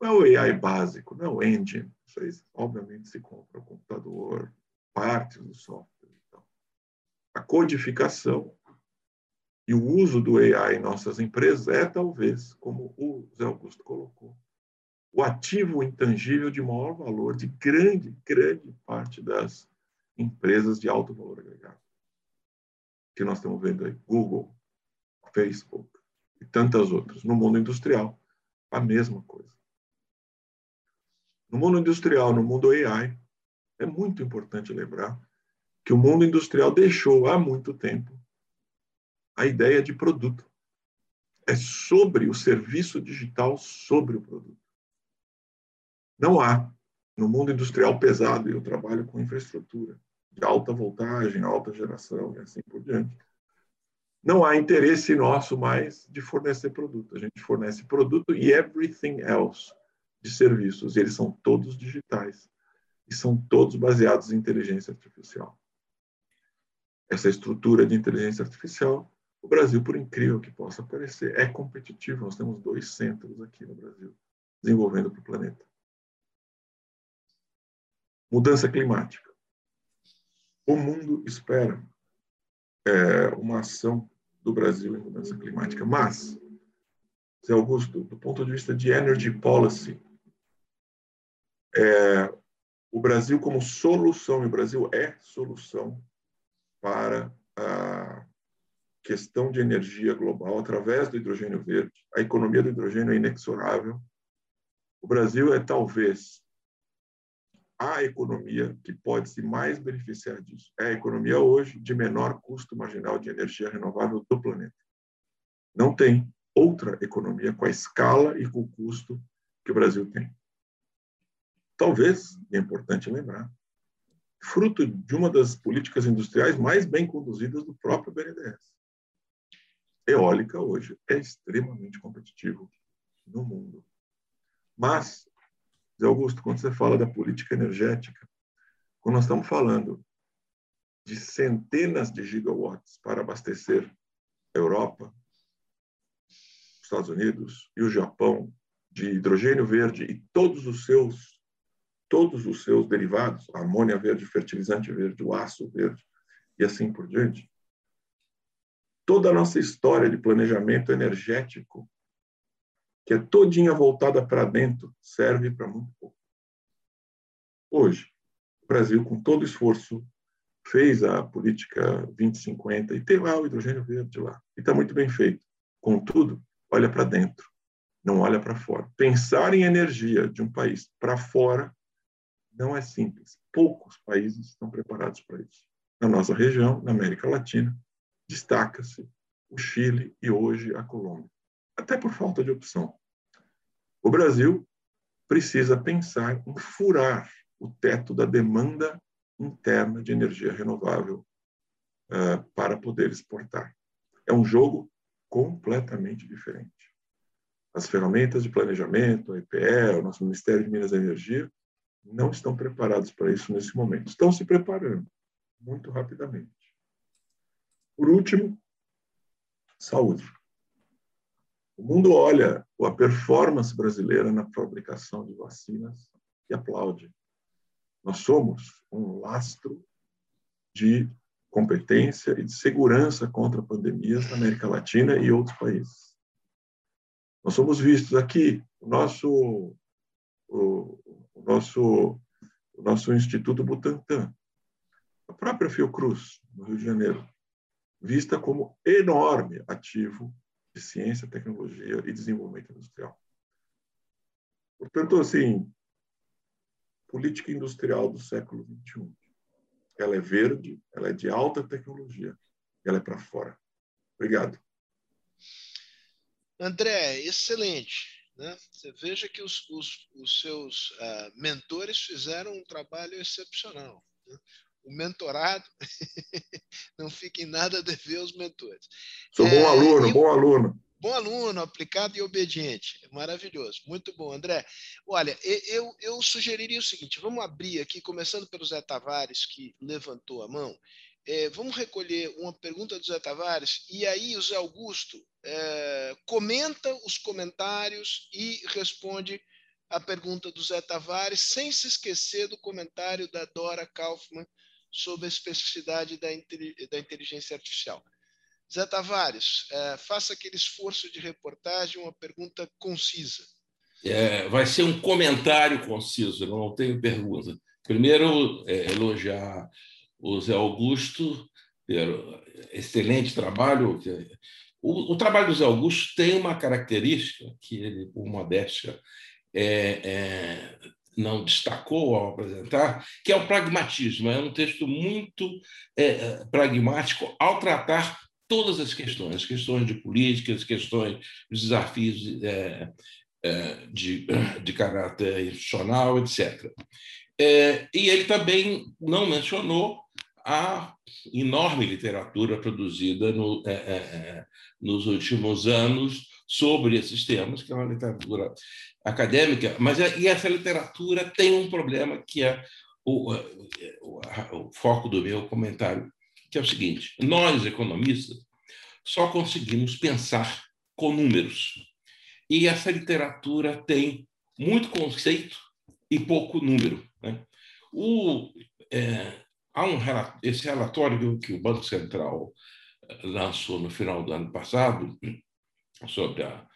Não é o AI básico, não é o engine. Isso aí, obviamente, se compra o computador, partes do software. A codificação e o uso do AI em nossas empresas é, talvez, como o Zé Augusto colocou, o ativo intangível de maior valor de grande, grande parte das empresas de alto valor agregado. Que nós estamos vendo aí, Google, Facebook e tantas outras. No mundo industrial, a mesma coisa. No mundo industrial, no mundo AI, é muito importante lembrar que o mundo industrial deixou há muito tempo a ideia de produto. É sobre o serviço digital sobre o produto. Não há. No mundo industrial pesado, e eu trabalho com infraestrutura de alta voltagem, alta geração e assim por diante. Não há interesse nosso mais de fornecer produto. A gente fornece produto e everything else de serviços. E eles são todos digitais. E são todos baseados em inteligência artificial. Essa estrutura de inteligência artificial, o Brasil, por incrível que possa parecer, é competitivo. Nós temos dois centros aqui no Brasil desenvolvendo para o planeta. Mudança climática. O mundo espera é, uma ação do Brasil em mudança climática, mas, Zé Augusto, do ponto de vista de energy policy, é, o Brasil como solução, e o Brasil é solução para a questão de energia global através do hidrogênio verde. A economia do hidrogênio é inexorável. O Brasil é talvez a economia que pode se mais beneficiar disso. É a economia hoje de menor custo marginal de energia renovável do planeta. Não tem outra economia com a escala e com o custo que o Brasil tem. Talvez, é importante lembrar, fruto de uma das políticas industriais mais bem conduzidas do próprio BNDES. Eólica hoje é extremamente competitivo no mundo. Mas, Zé Augusto, quando você fala da política energética, quando nós estamos falando de centenas de gigawatts para abastecer a Europa, os Estados Unidos e o Japão de hidrogênio verde e todos os seus todos os seus derivados, amônia verde, fertilizante verde, o aço verde e assim por diante. Toda a nossa história de planejamento energético, que é todinha voltada para dentro, serve para muito pouco. Hoje, o Brasil, com todo esforço, fez a política 2050 e tem lá o hidrogênio verde lá. E está muito bem feito. Contudo, olha para dentro, não olha para fora. Pensar em energia de um país para fora não é simples. Poucos países estão preparados para isso. Na nossa região, na América Latina, destaca-se o Chile e hoje a Colômbia, até por falta de opção. O Brasil precisa pensar em furar o teto da demanda interna de energia renovável uh, para poder exportar. É um jogo completamente diferente. As ferramentas de planejamento, a EPE, o nosso Ministério de Minas e Energia, não estão preparados para isso nesse momento. Estão se preparando muito rapidamente. Por último, saúde. O mundo olha a performance brasileira na fabricação de vacinas e aplaude. Nós somos um lastro de competência e de segurança contra pandemias na América Latina e outros países. Nós somos vistos aqui, o nosso o, o nosso, o nosso Instituto Butantan, a própria Fiocruz, no Rio de Janeiro, vista como enorme ativo de ciência, tecnologia e desenvolvimento industrial. Portanto, assim, política industrial do século XXI. Ela é verde, ela é de alta tecnologia, ela é para fora. Obrigado. André, excelente. Né? Você veja que os, os, os seus uh, mentores fizeram um trabalho excepcional. Né? O mentorado *laughs* não fica em nada a dever aos mentores. Sou bom é, aluno, bom aluno. Bom aluno, aplicado e obediente. Maravilhoso. Muito bom, André. Olha, eu, eu sugeriria o seguinte: vamos abrir aqui, começando pelo Zé Tavares, que levantou a mão. É, vamos recolher uma pergunta do Zé Tavares e aí o Zé Augusto é, comenta os comentários e responde a pergunta do Zé Tavares, sem se esquecer do comentário da Dora Kaufmann sobre a especificidade da, da inteligência artificial. Zé Tavares, é, faça aquele esforço de reportagem, uma pergunta concisa. É, vai ser um comentário conciso, não tenho pergunta. Primeiro, é, elogiar o Zé Augusto, excelente trabalho. O, o, trabalho do Zé Augusto tem uma característica que ele, por modéstia, é, é, não destacou ao apresentar, que é o pragmatismo. É um texto muito é, é pragmático ao tratar todas as questões, as questões de política, as questões, os desafios é, é, de, de caráter institucional, etc. É, e ele também não mencionou a enorme literatura produzida no, é, é, é, nos últimos anos sobre esses temas, que é uma literatura acadêmica, mas é, e essa literatura tem um problema que é o, o, o foco do meu comentário, que é o seguinte: nós economistas só conseguimos pensar com números. E essa literatura tem muito conceito e pouco número. Né? O, é, há um esse relatório que o Banco Central eh, lançou no final do ano passado sobre a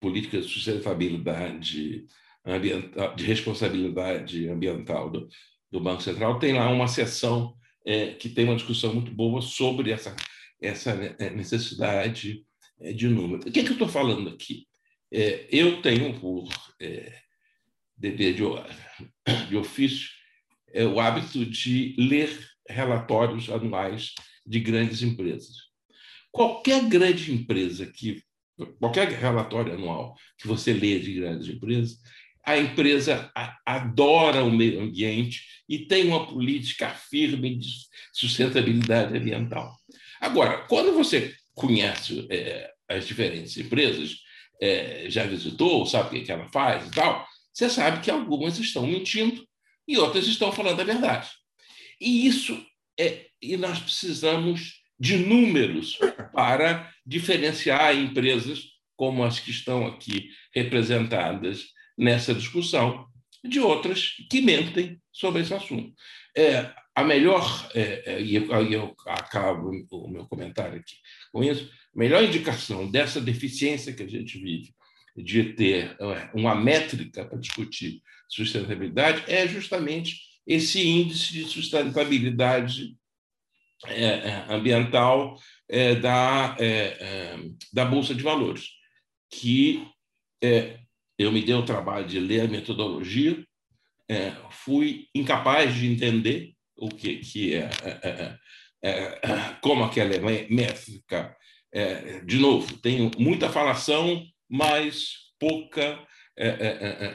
política de sustentabilidade ambiental, de responsabilidade ambiental do, do Banco Central tem lá uma seção é, que tem uma discussão muito boa sobre essa essa é, necessidade é, de número. O que, é que eu estou falando aqui? É, eu tenho por é, dever de, de ofício é, o hábito de ler relatórios anuais de grandes empresas. Qualquer grande empresa que qualquer relatório anual que você lê de grandes empresas, a empresa adora o meio ambiente e tem uma política firme de sustentabilidade ambiental. Agora, quando você conhece é, as diferentes empresas, é, já visitou, sabe o que ela faz e tal, você sabe que algumas estão mentindo e outras estão falando a verdade. E isso é, e nós precisamos de números para diferenciar empresas como as que estão aqui representadas nessa discussão de outras que mentem sobre esse assunto. É, a melhor, é, é, e eu, eu acabo o meu comentário aqui com isso, a melhor indicação dessa deficiência que a gente vive de ter é, uma métrica para discutir sustentabilidade é justamente esse índice de sustentabilidade é, é ambiental é, da, é, da Bolsa de Valores, que eu me dei o trabalho de ler a metodologia, fui incapaz de entender o que, que é, como aquela métrica. de novo, tem muita falação, mas pouca,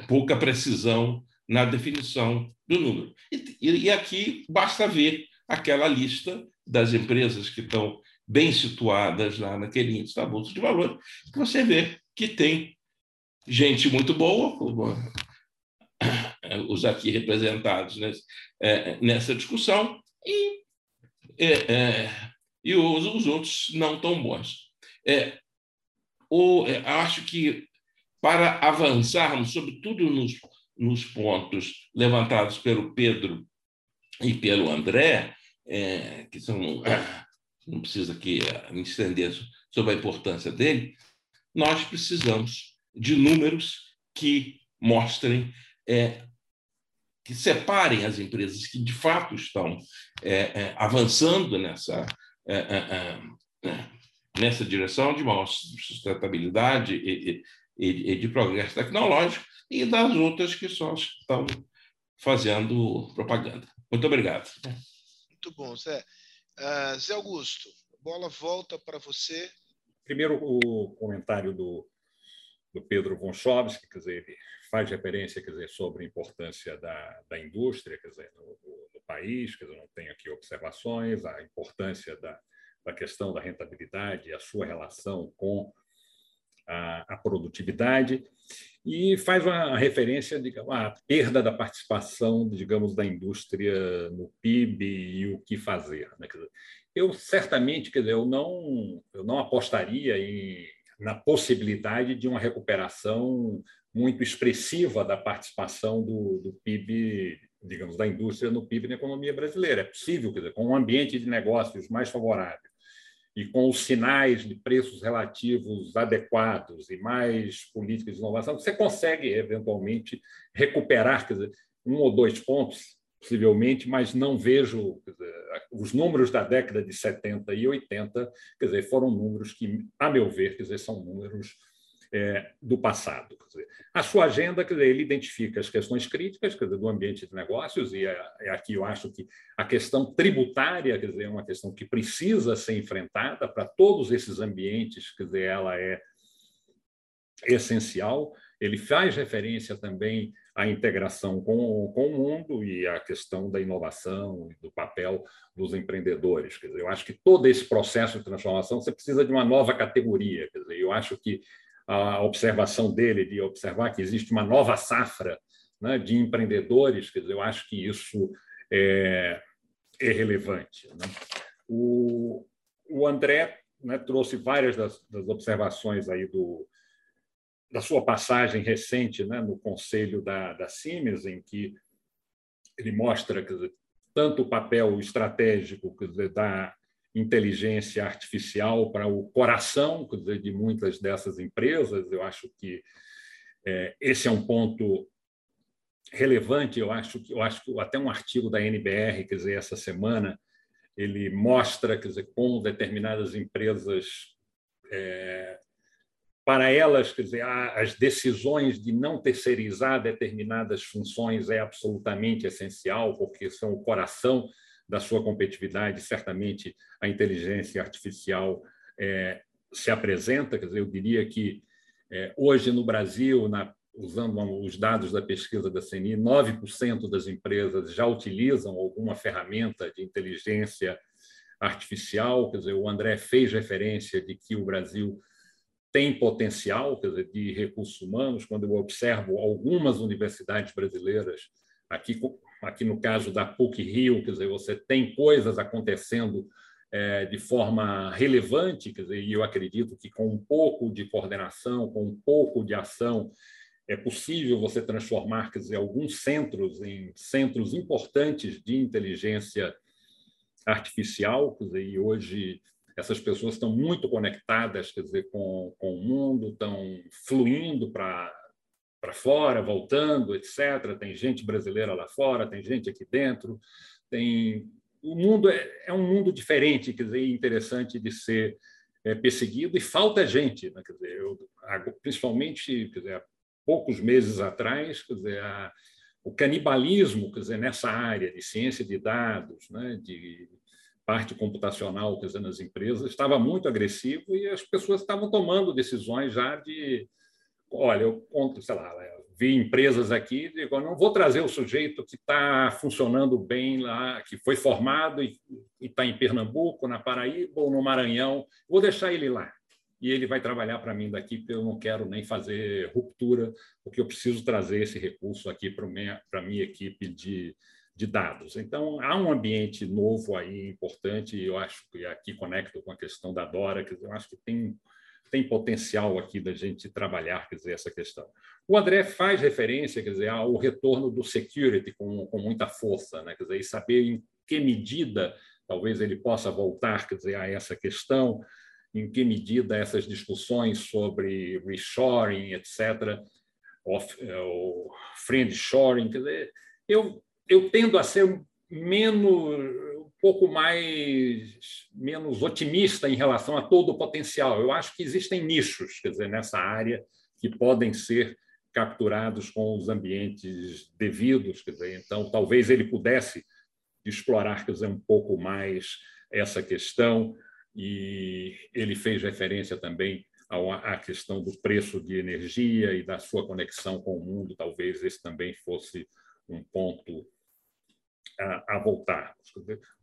pouca precisão na definição do número. E, e aqui basta ver aquela lista das empresas que estão bem situadas lá naquele índice da Bolsa de Valores, que você vê que tem gente muito boa, como os aqui representados nessa discussão, e, é, é, e os, os, outros não tão bons. É, o, é, acho que para avançarmos, sobretudo nos nos pontos levantados pelo Pedro e pelo André, é, que são, não precisa aqui é, me estender sobre a importância dele, nós precisamos de números que mostrem, é, que separem as empresas que de fato estão é, é avançando nessa, é, nessa direção de maior sustentabilidade e, e, e de progresso tecnológico e das outras que só estão fazendo propaganda. Muito obrigado. Muito bom, Zé. Uh, Zé Augusto, a bola volta para você. Primeiro, o comentário do, do Pedro Gonçalves, que quer dizer, ele faz referência quer dizer, sobre a importância da, da indústria quer dizer, no, no país, quer dizer, não tenho aqui observações, a importância da, da questão da rentabilidade, a sua relação com a, a produtividade e faz uma referência digamos, à perda da participação, digamos, da indústria no PIB e o que fazer. Né? Dizer, eu certamente, quer dizer, eu não, eu não apostaria em, na possibilidade de uma recuperação muito expressiva da participação do, do PIB, digamos, da indústria no PIB na economia brasileira. É possível, quer dizer, com um ambiente de negócios mais favorável e com os sinais de preços relativos adequados e mais políticas de inovação, você consegue, eventualmente, recuperar dizer, um ou dois pontos, possivelmente, mas não vejo dizer, os números da década de 70 e 80, quer dizer, foram números que, a meu ver, quer dizer, são números é, do passado. Dizer, a sua agenda, quer dizer, ele identifica as questões críticas quer dizer, do ambiente de negócios, e é, é, aqui eu acho que a questão tributária quer dizer, é uma questão que precisa ser enfrentada para todos esses ambientes, quer dizer, ela é essencial. Ele faz referência também à integração com, com o mundo e à questão da inovação e do papel dos empreendedores. Quer dizer, eu acho que todo esse processo de transformação você precisa de uma nova categoria. Quer dizer, eu acho que a observação dele de observar que existe uma nova safra né, de empreendedores, quer dizer, eu acho que isso é, é relevante. Né? O, o André né, trouxe várias das, das, observações aí do, da sua passagem recente né, no conselho da, da Siemens, em que ele mostra dizer, tanto o papel estratégico dizer, da inteligência artificial para o coração de muitas dessas empresas. Eu acho que é, esse é um ponto relevante. Eu acho que eu acho que até um artigo da NBR, quer dizer, essa semana, ele mostra, quer dizer, como determinadas empresas é, para elas, quer dizer, as decisões de não terceirizar determinadas funções é absolutamente essencial, porque são o coração da sua competitividade. Certamente, a inteligência artificial é, se apresenta. Quer dizer, eu diria que é, hoje no Brasil, na, usando os dados da pesquisa da CNI, 9% das empresas já utilizam alguma ferramenta de inteligência artificial. Quer dizer, o André fez referência de que o Brasil tem potencial quer dizer, de recursos humanos. Quando eu observo algumas universidades brasileiras, aqui, aqui no caso da PUC Rio, quer dizer, você tem coisas acontecendo é, de forma relevante, quer dizer, e eu acredito que com um pouco de coordenação, com um pouco de ação, é possível você transformar quer dizer, alguns centros em centros importantes de inteligência artificial, quer dizer, e hoje essas pessoas estão muito conectadas, quer dizer, com, com o mundo, estão fluindo para para fora, voltando, etc. Tem gente brasileira lá fora, tem gente aqui dentro, tem o mundo é, é um mundo diferente, quer dizer, interessante de ser é, perseguido e falta gente, né? quer dizer, eu, principalmente, quer dizer, há poucos meses atrás, quer dizer, a, o canibalismo, quer dizer, nessa área de ciência de dados, né, de parte computacional quer dizer, nas empresas estava muito agressivo e as pessoas estavam tomando decisões já de, olha, eu conto, sei lá, vi empresas aqui digo, não vou trazer o sujeito que está funcionando bem lá, que foi formado e está em Pernambuco, na Paraíba ou no Maranhão, vou deixar ele lá. E ele vai trabalhar para mim daqui, porque eu não quero nem fazer ruptura, porque eu preciso trazer esse recurso aqui para a minha, minha equipe de, de dados. Então, há um ambiente novo aí importante, e eu acho que aqui conecto com a questão da Dora, que eu acho que tem, tem potencial aqui da gente trabalhar quer dizer, essa questão. O André faz referência quer dizer, ao retorno do security com, com muita força, né? quer dizer, e saber em que medida talvez ele possa voltar quer dizer, a essa questão, em que medida essas discussões sobre reshoring, etc., ou friendshoring, quer dizer, eu eu tendo a ser menos pouco mais menos otimista em relação a todo o potencial. Eu acho que existem nichos, quer dizer, nessa área que podem ser capturados com os ambientes devidos, quer dizer, então talvez ele pudesse explorar, quer dizer, um pouco mais essa questão e ele fez referência também à questão do preço de energia e da sua conexão com o mundo, talvez esse também fosse um ponto a, a voltar.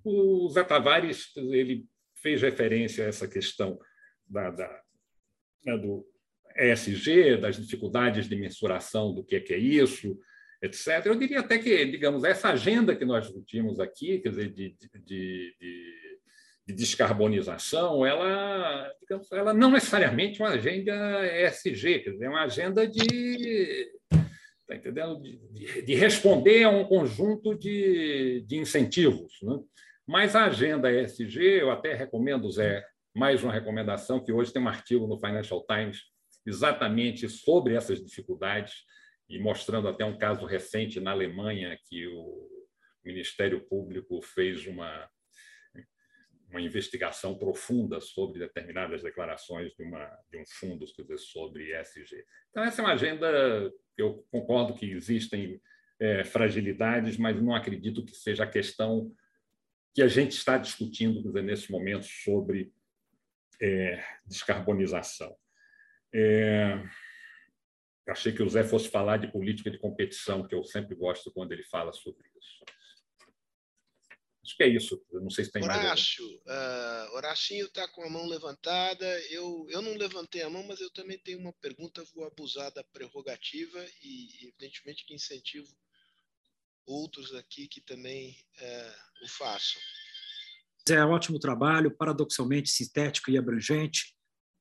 O Zé Tavares ele fez referência a essa questão da, da né, do ESG, das dificuldades de mensuração do que é, que é isso, etc. Eu diria até que, digamos, essa agenda que nós discutimos aqui, quer dizer, de, de, de, de descarbonização, ela, digamos, ela não necessariamente é uma agenda ESG, quer dizer, é uma agenda de tá entendendo? De, de, responder a um conjunto de, de incentivos. Né? Mas a agenda ESG, eu até recomendo, Zé, mais uma recomendação, que hoje tem um artigo no Financial Times exatamente sobre essas dificuldades e mostrando até um caso recente na Alemanha que o Ministério Público fez uma uma investigação profunda sobre determinadas declarações de, uma, de um fundo dizer, sobre ESG. Então, essa é uma agenda, eu concordo que existem é, fragilidades, mas não acredito que seja a questão que a gente está discutindo dizer, nesse momento sobre é, descarbonização. É, achei que o Zé fosse falar de política de competição, que eu sempre gosto quando ele fala sobre isso. Acho que é isso. Eu não sei se tem Horácio, mais. Uh, Horacinho está com a mão levantada. Eu, eu não levantei a mão, mas eu também tenho uma pergunta. Vou abusar da prerrogativa e, evidentemente, que incentivo outros aqui que também uh, o façam. É um ótimo trabalho, paradoxalmente sintético e abrangente.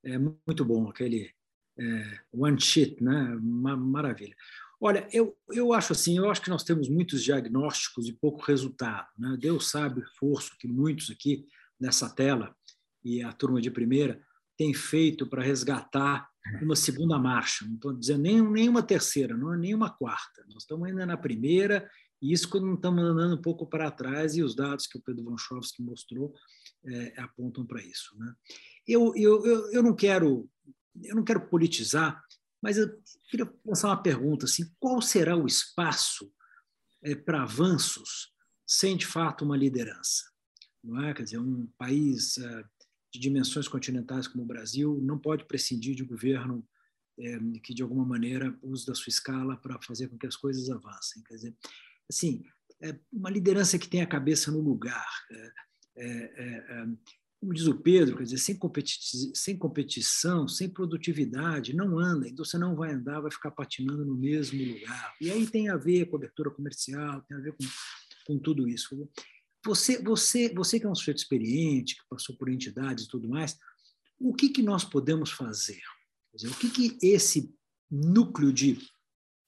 É muito bom aquele é, one sheet, né? Uma maravilha. Olha, eu, eu acho assim, eu acho que nós temos muitos diagnósticos e pouco resultado. Né? Deus sabe o esforço que muitos aqui nessa tela e a turma de primeira tem feito para resgatar uma segunda marcha. Não estou dizendo nem, nem uma terceira, não é nem uma quarta. Nós estamos ainda na primeira, e isso quando não estamos andando um pouco para trás, e os dados que o Pedro Vanchovski mostrou é, apontam para isso. Né? Eu, eu, eu, eu, não quero, eu não quero politizar, mas eu queria lançar uma pergunta: assim, qual será o espaço é, para avanços sem, de fato, uma liderança? Não é? Quer dizer, um país é, de dimensões continentais como o Brasil não pode prescindir de um governo é, que, de alguma maneira, use da sua escala para fazer com que as coisas avancem. Quer dizer, assim, uma liderança que tem a cabeça no lugar. É, é, como diz o Pedro, quer dizer, sem, competi sem competição, sem produtividade, não anda. Então você não vai andar, vai ficar patinando no mesmo lugar. E aí tem a ver com cobertura comercial, tem a ver com, com tudo isso. Você, você, você que é um sujeito experiente, que passou por entidades e tudo mais, o que, que nós podemos fazer? Dizer, o que, que esse núcleo de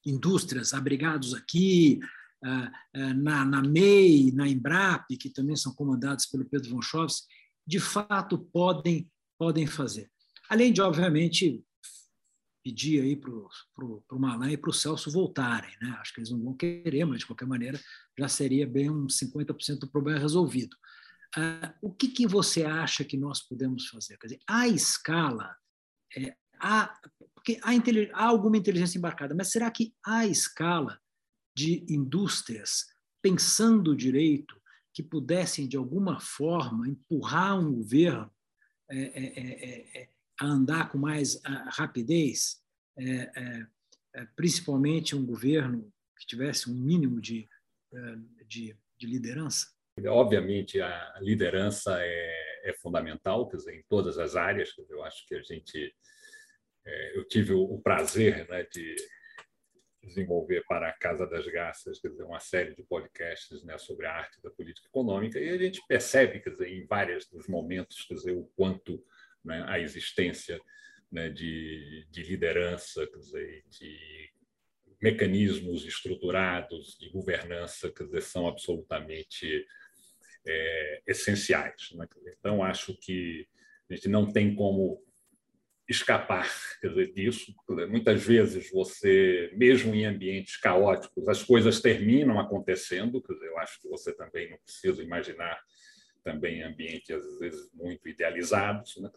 indústrias abrigados aqui, ah, ah, na, na MEI, na Embrap, que também são comandados pelo Pedro von Schoves, de fato podem, podem fazer. Além de, obviamente, pedir aí para o Malan e para o Celso voltarem. Né? Acho que eles não vão querer, mas, de qualquer maneira, já seria bem uns 50% do problema resolvido. Uh, o que, que você acha que nós podemos fazer? Quer dizer, a escala, é, há, porque há, há alguma inteligência embarcada, mas será que a escala de indústrias pensando direito que pudessem, de alguma forma, empurrar um governo é, é, é, a andar com mais rapidez, principalmente um governo que tivesse um mínimo de, de, de liderança? Obviamente, a liderança é, é, fundamental, quer dizer, em todas as áreas. Eu acho que a gente, eu tive o prazer né, de desenvolver para a Casa das Graças, quer dizer, uma série de podcasts né, sobre a arte da política econômica, e a gente percebe, quer dizer, em vários dos momentos, quer dizer, o quanto né, a existência né, de, de, liderança, quer dizer, de mecanismos estruturados de governança, quer dizer, são absolutamente é, essenciais. Né? Então, acho que a gente não tem como escapar dizer, disso. Muitas vezes você, mesmo em ambientes caóticos, as coisas terminam acontecendo. Dizer, eu acho que você também não precisa imaginar também ambientes, às vezes, muito idealizados. Né?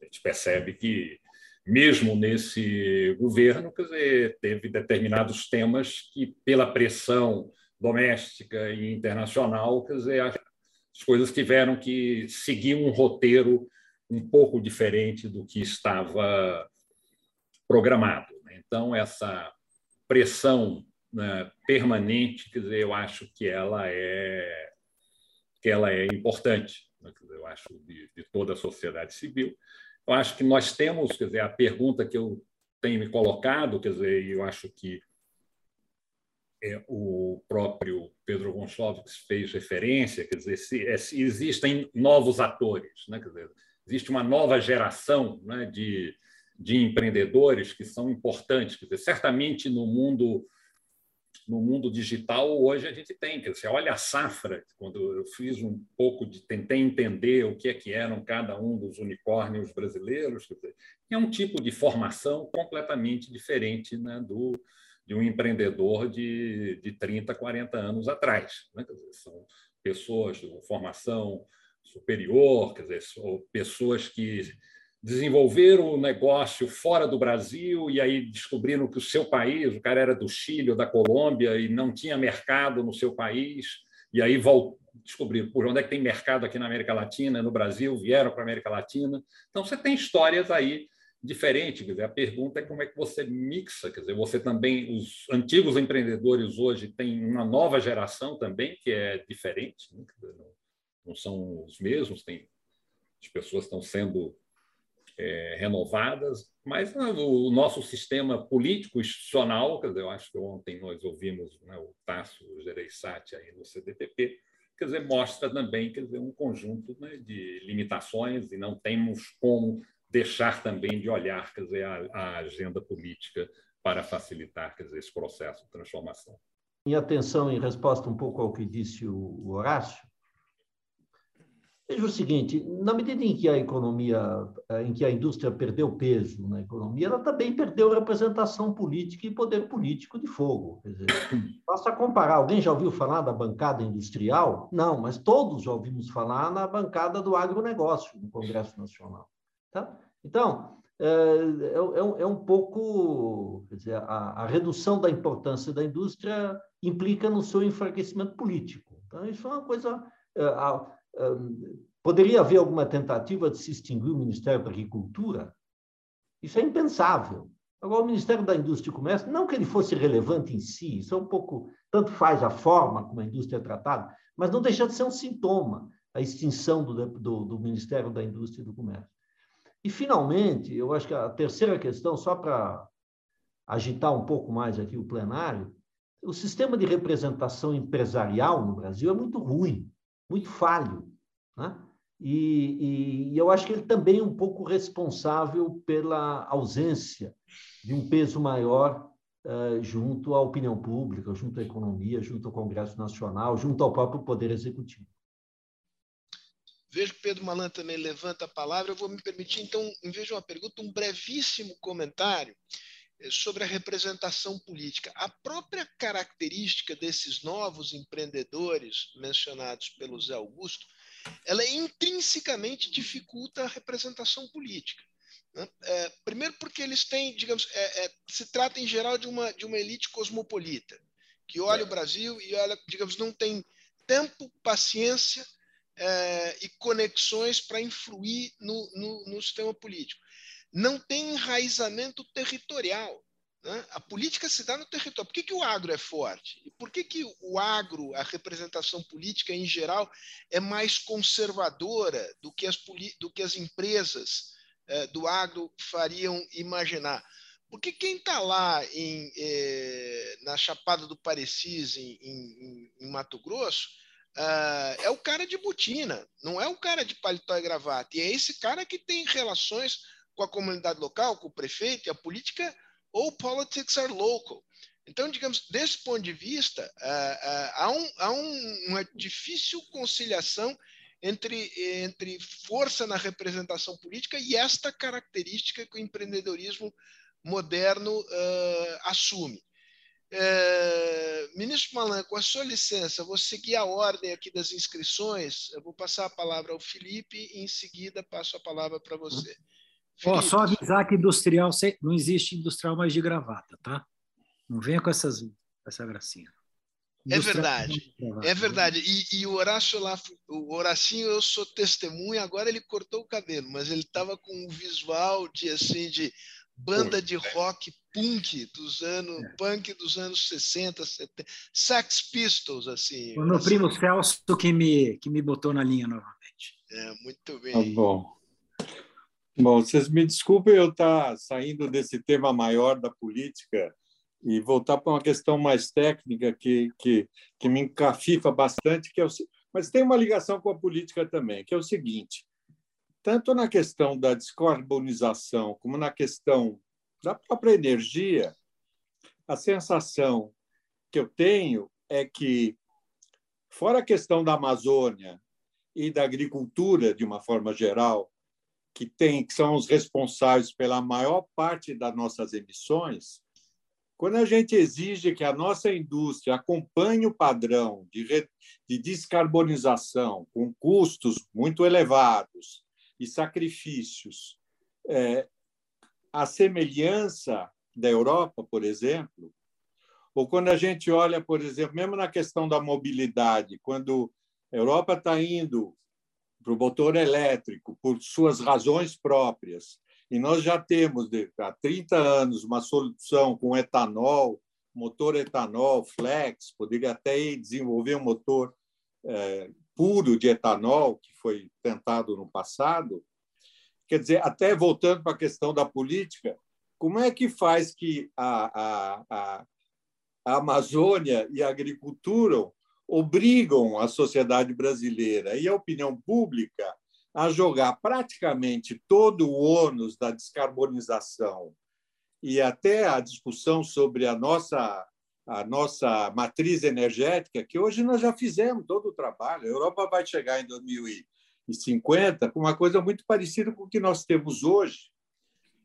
A gente percebe que, mesmo nesse governo, dizer, teve determinados temas que, pela pressão doméstica e internacional, dizer, as coisas tiveram que seguir um roteiro um pouco diferente do que estava programado. Né? Então, essa pressão né, permanente, quer dizer, eu acho que ela é que ela é importante, né? eu acho, de, de, toda a sociedade civil. Eu acho que nós temos, quer dizer, a pergunta que eu tenho me colocado, quer dizer, eu acho que é, o próprio Pedro Gonçalves fez referência, quer dizer, se, é, se existem novos atores, né? quer dizer, existe uma nova geração né, de, de empreendedores que são importantes, quer dizer, certamente no mundo no mundo digital hoje a gente tem, dizer, olha a safra, quando eu fiz um pouco de tentei entender o que é que eram cada um dos unicórnios brasileiros, dizer, é um tipo de formação completamente diferente né, do de um empreendedor de, de 30, 40 anos atrás. Né? Dizer, são pessoas de formação superior, quer dizer, pessoas que desenvolveram o negócio fora do Brasil e aí descobriram que o seu país, o cara era do Chile ou da Colômbia e não tinha mercado no seu país, e aí descobriram por onde é que tem mercado aqui na América Latina, no Brasil, vieram para a América Latina. Então você tem histórias aí diferentes. Quer dizer, a pergunta é como é que você mixa, quer dizer, você também os antigos empreendedores hoje têm uma nova geração também que é diferente, né? Não, são os mesmos, tem as pessoas estão sendo é, renovadas, mas né, o nosso sistema político institucional, quer dizer, eu acho que ontem nós ouvimos né, o Tasso Gereissati aí no CDPP, quer dizer, mostra também quer dizer, um conjunto né, de limitações e não temos como deixar também de olhar quer dizer, a, a agenda política para facilitar quer dizer, esse processo de transformação. Minha atenção em resposta um pouco ao que disse o Horácio, Veja o seguinte, na medida em que a economia, eh, em que a indústria perdeu peso na economia, ela também perdeu representação política e poder político de fogo. Quer dizer, *coughs* basta comparar. Alguém já ouviu falar da bancada industrial? Não, mas todos já ouvimos falar na bancada do agronegócio no Congresso Nacional. Tá? Então, é, é, é um pouco, quer dizer, a, a redução da importância da indústria implica no seu enfraquecimento político. Então, isso é uma coisa poderia haver alguma tentativa de se extinguir o Ministério da Agricultura? Isso é impensável. Agora, o Ministério da Indústria e Comércio, não que ele fosse relevante em si, isso é um pouco, tanto faz a forma como a indústria é tratada, mas não deixa de ser um sintoma, a extinção do, do, do Ministério da Indústria e do Comércio. E, finalmente, eu acho que a terceira questão, só para agitar um pouco mais aqui o plenário, o sistema de representação empresarial no Brasil é muito ruim muito falho. Né? E, e, eu acho que ele também é um pouco responsável pela ausência de um peso maior uh, junto à opinião pública, junto à economia, junto ao Congresso Nacional, junto ao próprio Poder Executivo. Vejo que Pedro Malan também levanta a palavra. Eu vou me permitir, então, em vez de uma pergunta, um brevíssimo comentário sobre a representação política. A própria característica desses novos empreendedores mencionados pelo Zé Augusto, ela intrinsecamente dificulta a representação política. Né? É, primeiro porque eles têm, digamos, é, é, se trata em geral de uma, de uma elite cosmopolita, que olha o Brasil e olha, digamos, não tem tempo, paciência é, e conexões para influir no, no, no sistema político não tem enraizamento territorial. Né? A política se dá no território. Por que, que o agro é forte? E por que, que o agro, a representação política em geral, é mais conservadora do que as, do que as empresas eh, do agro fariam imaginar? Porque quem está lá em, eh, na Chapada do Parecis, em, em, em Mato Grosso, uh, é o cara de botina, não é o cara de paletó e gravata. E é esse cara que tem relações com a comunidade local, com o prefeito, e a política, ou politics are local. Então, digamos, desse ponto de vista, uh, uh, há, um, há um, uma difícil conciliação entre, entre força na representação política e esta característica que o empreendedorismo moderno uh, assume. ministro Malan, com a sua licença, vou seguir a ordem aqui das inscrições. Eu vou passar a palavra ao Felipe e, em seguida, passo a palavra para você. Ó, só avisar que industrial não existe industrial mais de gravata, tá? Não venha com essas, essa gracinha. É verdade, é verdade. E, e, o Horácio lá, o Horacinho, eu sou testemunha, agora ele cortou o cabelo, mas ele estava com um visual de assim de banda de rock punk dos anos é. punk dos anos 60, 70, Sex Pistols assim. O meu assim. primo Celso que me que me botou na linha novamente. É, muito bem. Tá bom. Bom, vocês me desculpem eu estar saindo desse tema maior da política e voltar para uma questão mais técnica que, que, que me encafifa bastante, que é o, mas tem uma ligação com a política também, que é o seguinte: tanto na questão da descarbonização como na questão da própria energia, a sensação que eu tenho é que, fora a questão da Amazônia e da agricultura de uma forma geral, que tem que são os responsáveis pela maior parte das nossas emissões, quando a gente exige que a nossa indústria acompanhe o padrão de, de descarbonização com custos muito elevados e sacrifícios, é, a semelhança da Europa, por exemplo, ou quando a gente olha, por exemplo, mesmo na questão da mobilidade, quando a Europa está indo para o motor elétrico por suas razões próprias. E nós já temos, há 30 anos, uma solução com etanol, motor etanol, flex, poderia até desenvolver um motor é, puro de etanol, que foi tentado no passado. Quer dizer, até voltando para a questão da política, como é que faz que a, a, a, a Amazônia e a agricultura obrigam a sociedade brasileira e a opinião pública a jogar praticamente todo o ônus da descarbonização e até a discussão sobre a nossa a nossa matriz energética, que hoje nós já fizemos todo o trabalho. A Europa vai chegar em 2050 com uma coisa muito parecida com o que nós temos hoje.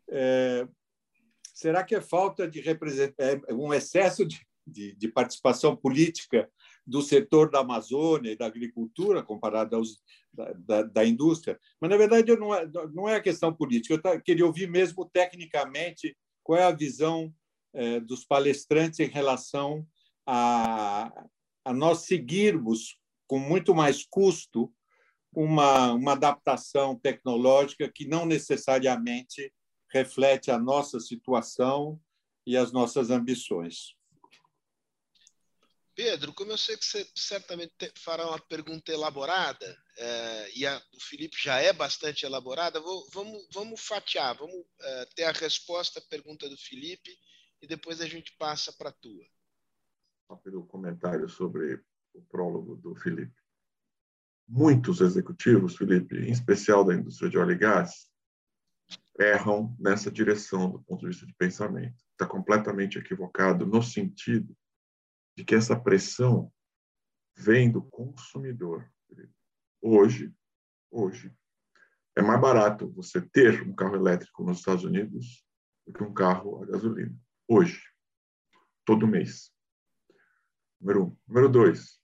É, será que é falta de é um excesso de, de, de, participação política do setor da Amazônia e da agricultura comparado aos da, da, indústria? Mas na verdade não é, não é a questão política. Eu queria ouvir mesmo tecnicamente qual é a visão é, dos palestrantes em relação a, a nós seguirmos com muito mais custo uma, uma adaptação tecnológica que não necessariamente reflete a nossa situação e as nossas ambições. Pedro, como eu sei que você certamente fará uma pergunta elaborada, é, e a, Felipe já é bastante elaborada, vou, vamos, vamos fatiar, vamos é, ter a resposta à pergunta do Felipe e depois a gente passa para a tua. Rápido comentário sobre o prólogo do Felipe. Muitos executivos, Felipe, em especial da indústria de óleo e gás, erram nessa direção do ponto de vista de pensamento. Está completamente equivocado no sentido de que essa pressão vem do consumidor. Hoje, hoje, é mais barato você ter um carro elétrico nos Estados Unidos do que um carro a gasolina hoje, todo mês. Número um. Número dois,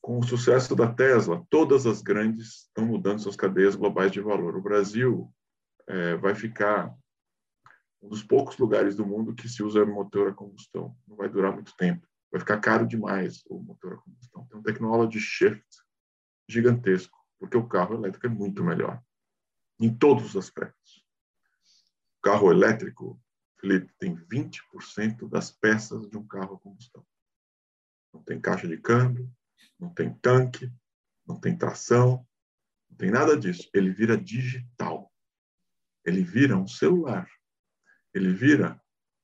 com o sucesso da Tesla, todas as grandes estão mudando suas cadeias globais de valor. O Brasil é, vai ficar um dos poucos lugares do mundo que se usa motor a combustão. Não vai durar muito tempo. Vai ficar caro demais o motor a combustão. Tem um technology shift gigantesco, porque o carro elétrico é muito melhor em todos os aspectos. O carro elétrico Felipe, tem 20% das peças de um carro a combustão. Não tem caixa de câmbio, não tem tanque, não tem tração, não tem nada disso. Ele vira digital. Ele vira um celular. Ele vira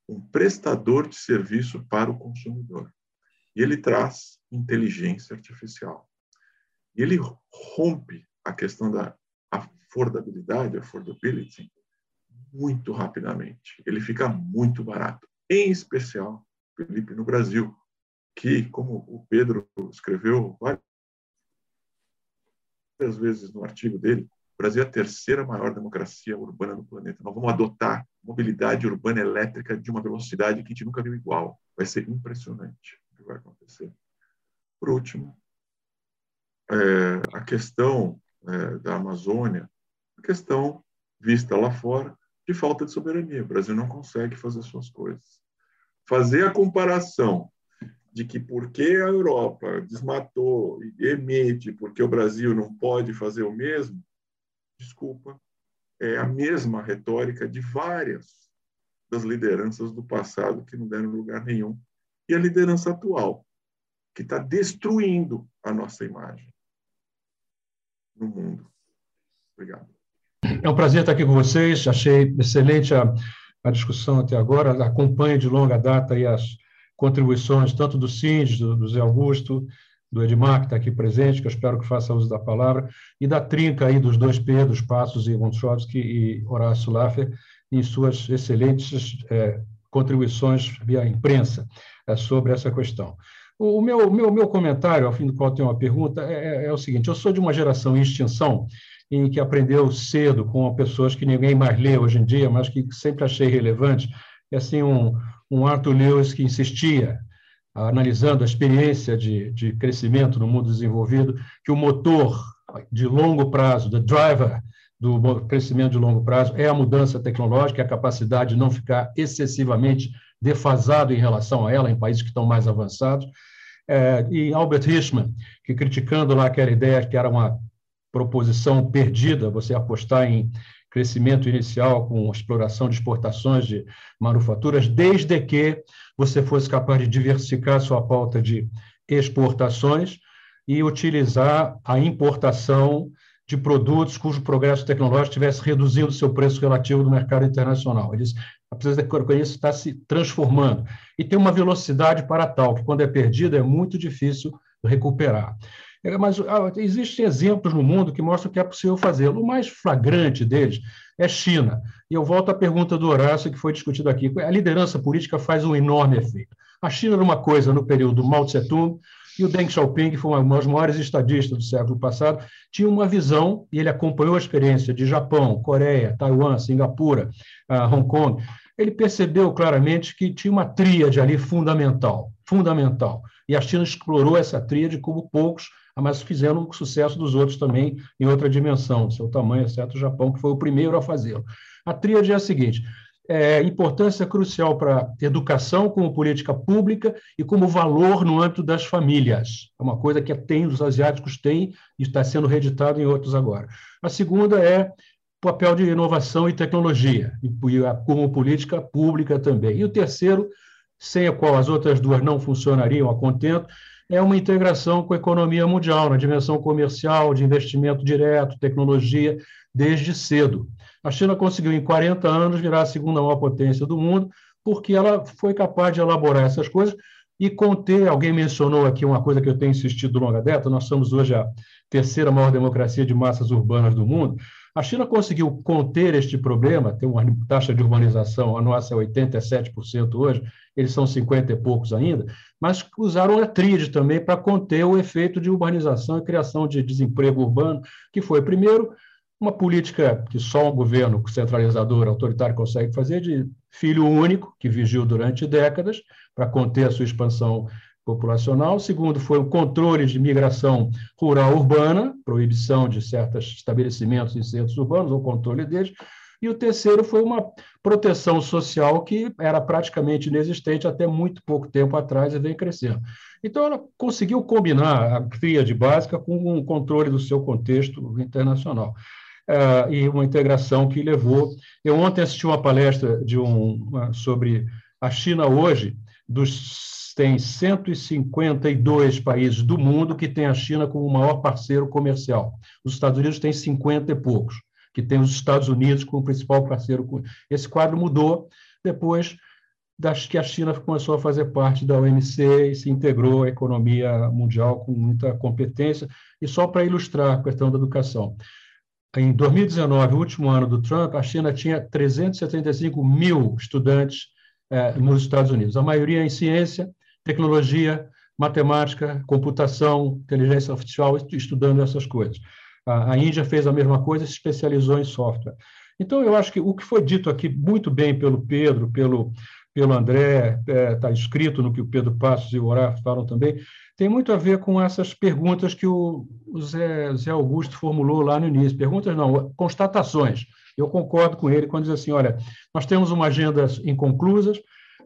um prestador de serviço para o consumidor. E ele traz inteligência artificial. E ele rompe a questão da affordabilidade, affordability, muito rapidamente. Ele fica muito barato. Em especial, Felipe, no Brasil, que, como o Pedro escreveu várias vezes no artigo dele, o Brasil é a terceira maior democracia urbana do planeta. Nós vamos adotar mobilidade urbana elétrica de uma velocidade que a gente nunca viu igual. Vai ser impressionante o que vai acontecer. Por último, é, a questão é, da Amazônia, a questão vista lá fora, de falta de soberania. O Brasil não consegue fazer suas coisas. Fazer a comparação de que porque a Europa desmatou e emite, porque o Brasil não pode fazer o mesmo, desculpa, é a mesma retórica de várias das lideranças do passado que não deram lugar nenhum. E a liderança atual, que está destruindo a nossa imagem no mundo. Obrigado. É um prazer estar aqui com vocês. Achei excelente a, a discussão até agora. Acompanho de longa data as contribuições tanto do Cindes, do, do Zé Augusto, do Edmar, que está aqui presente, que eu espero que faça uso da palavra, e da trinca aí dos dois Pedros, Passos e Montchovsky e Horácio Laffer, em suas excelentes é, contribuições via imprensa é, sobre essa questão. O meu, meu, meu comentário, ao fim do qual tenho uma pergunta, é, é o seguinte: eu sou de uma geração em extinção em que aprendeu cedo com pessoas que ninguém mais lê hoje em dia, mas que sempre achei relevante. E assim, um, um Arthur Lewis que insistia, analisando a experiência de, de crescimento no mundo desenvolvido, que o motor de longo prazo, the driver do crescimento de longo prazo, é a mudança tecnológica, a capacidade de não ficar excessivamente defasado em relação a ela em países que estão mais avançados. É, e Albert Hirschman, que criticando lá aquela ideia que era uma proposição perdida, você apostar em crescimento inicial com exploração de exportações de manufaturas, desde que você fosse capaz de diversificar sua pauta de exportações e utilizar a importação de produtos cujo progresso tecnológico tivesse reduzido o seu preço relativo no mercado internacional. Eles, apesar de está se transformando e tem uma velocidade para tal que quando é perdida é muito difícil recuperar. É, mas ah, existem exemplos no mundo que mostram que é possível fazê-lo. O mais flagrante deles é China. E eu volto à pergunta do Horácio, que foi discutida aqui. A liderança política faz um enorme efeito. A China era uma coisa no período Mao Tse-tung, e o Deng Xiaoping, que foi um dos maiores estadistas do século passado, tinha uma visão, e ele acompanhou a experiência de Japão, Coreia, Taiwan, Singapura, uh, Hong Kong. Ele percebeu claramente que tinha uma tríade ali fundamental, fundamental. E a China explorou essa tríade como poucos, mas fizeram o sucesso dos outros também em outra dimensão, seu tamanho, exceto o Japão, que foi o primeiro a fazê-lo. A tríade é a seguinte: é, importância crucial para educação como política pública e como valor no âmbito das famílias. É uma coisa que tem, os asiáticos têm e está sendo reeditado em outros agora. A segunda é papel de inovação e tecnologia, e, como política pública também. E o terceiro, sem a qual as outras duas não funcionariam a contento, é uma integração com a economia mundial, na dimensão comercial, de investimento direto, tecnologia, desde cedo. A China conseguiu, em 40 anos, virar a segunda maior potência do mundo, porque ela foi capaz de elaborar essas coisas e conter. Alguém mencionou aqui uma coisa que eu tenho insistido longa data: nós somos hoje a terceira maior democracia de massas urbanas do mundo. A China conseguiu conter este problema, tem uma taxa de urbanização, a nossa é 87% hoje, eles são 50 e poucos ainda, mas usaram a tríade também para conter o efeito de urbanização e criação de desemprego urbano, que foi, primeiro, uma política que só um governo centralizador, autoritário, consegue fazer, de filho único, que vigiu durante décadas, para conter a sua expansão populacional. Segundo, foi o controle de migração rural urbana, proibição de certos estabelecimentos em centros urbanos, o controle deles. E o terceiro foi uma proteção social que era praticamente inexistente até muito pouco tempo atrás e vem crescendo. Então, ela conseguiu combinar a tríade básica com o um controle do seu contexto internacional uh, e uma integração que levou. Eu ontem assisti uma palestra de um, sobre a China hoje, dos tem 152 países do mundo que tem a China como o maior parceiro comercial. Os Estados Unidos têm 50 e poucos, que tem os Estados Unidos como principal parceiro. Esse quadro mudou depois das que a China começou a fazer parte da OMC e se integrou à economia mundial com muita competência. E só para ilustrar a questão da educação, em 2019, o último ano do Trump, a China tinha 375 mil estudantes eh, nos Estados Unidos, a maioria em ciência, tecnologia, matemática, computação, inteligência artificial, estudando essas coisas. A, a Índia fez a mesma coisa, se especializou em software. Então, eu acho que o que foi dito aqui muito bem pelo Pedro, pelo, pelo André, está é, tá escrito no que o Pedro Passos e o Horácio falam também, tem muito a ver com essas perguntas que o, Zé, Zé, Augusto formulou lá no início. Perguntas não, constatações. Eu concordo com ele quando diz assim: olha, nós temos uma agenda inconclusas,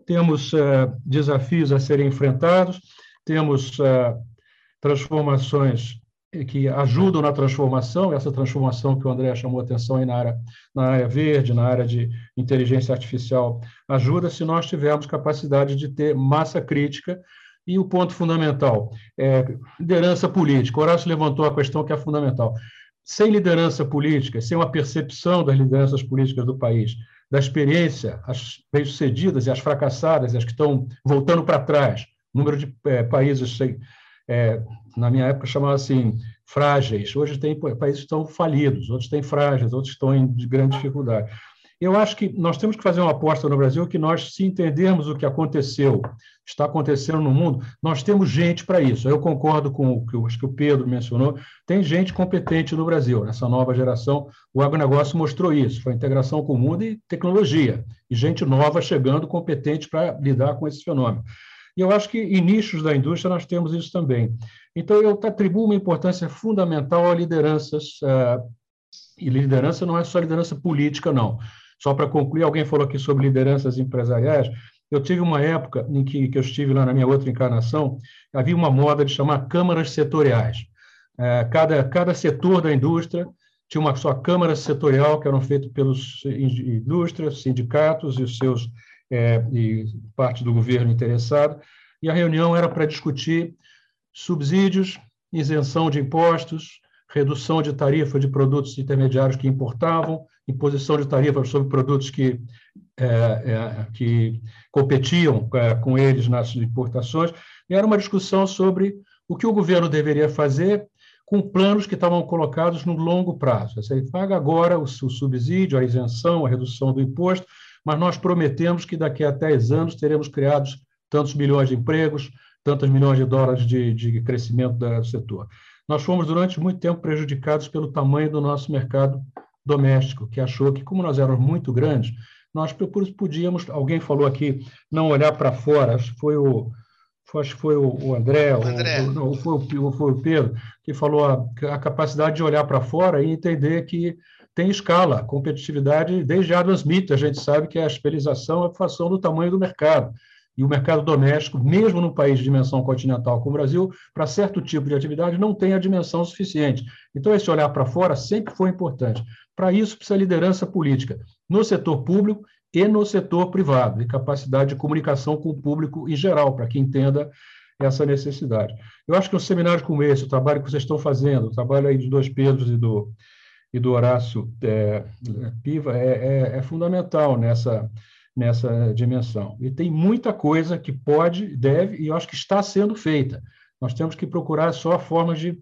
temos uh, desafios a serem enfrentados, temos uh, transformações que ajudam na transformação, essa transformação que o André chamou atenção aí na área, na área verde, na área de inteligência artificial, ajuda se nós tivermos capacidade de ter massa crítica e o ponto fundamental é liderança política. O Horácio levantou a questão que é fundamental. Sem liderança política, sem uma percepção das lideranças políticas do país, da experiência, as bem-sucedidas e as fracassadas, as que estão voltando para trás, número de é, países, é, na minha época chamava assim, frágeis. Hoje tem países que estão falidos, outros têm frágeis, outros estão em grande dificuldade. Eu acho que nós temos que fazer uma aposta no Brasil que nós, se entendermos o que aconteceu, está acontecendo no mundo, nós temos gente para isso. Eu concordo com o que, acho que o Pedro mencionou, tem gente competente no Brasil. Nessa nova geração, o agronegócio mostrou isso, foi integração com o mundo e tecnologia, e gente nova chegando competente para lidar com esse fenômeno. E eu acho que em nichos da indústria nós temos isso também. Então, eu atribuo uma importância fundamental a lideranças, uh, e liderança não é só liderança política, não. Só para concluir, alguém falou aqui sobre lideranças empresariais. Eu tive uma época em que, que eu estive lá na minha outra encarnação, havia uma moda de chamar câmaras setoriais. É, cada, cada setor da indústria tinha uma sua câmara setorial, que eram feitas pelos indústrias, sindicatos e os seus é, e parte do governo interessado, e a reunião era para discutir subsídios, isenção de impostos, redução de tarifa de produtos intermediários que importavam, imposição de tarifas sobre produtos que, é, é, que competiam é, com eles nas importações, era uma discussão sobre o que o governo deveria fazer com planos que estavam colocados no longo prazo. Você paga agora o, o subsídio, a isenção, a redução do imposto, mas nós prometemos que daqui a 10 anos teremos criados tantos milhões de empregos, tantos milhões de dólares de, de crescimento do setor. Nós fomos, durante muito tempo, prejudicados pelo tamanho do nosso mercado doméstico, que achou que, como nós éramos muito grandes, nós podíamos, alguém falou aqui, não olhar para fora, acho que foi o, acho que foi o André, o André. O, não, foi, o, foi o Pedro, que falou a, a capacidade de olhar para fora e entender que tem escala, competitividade, desde Adam Smith, a gente sabe que a especialização é a função do tamanho do mercado. E o mercado doméstico, mesmo num país de dimensão continental como o Brasil, para certo tipo de atividade, não tem a dimensão suficiente. Então, esse olhar para fora sempre foi importante. Para isso, precisa liderança política, no setor público e no setor privado, e capacidade de comunicação com o público em geral, para que entenda essa necessidade. Eu acho que um seminário como esse, o trabalho que vocês estão fazendo, o trabalho aí dos dois Pedros e do, e do Horácio é, Piva, é, é, é fundamental nessa nessa dimensão. E tem muita coisa que pode, deve e eu acho que está sendo feita. Nós temos que procurar só formas de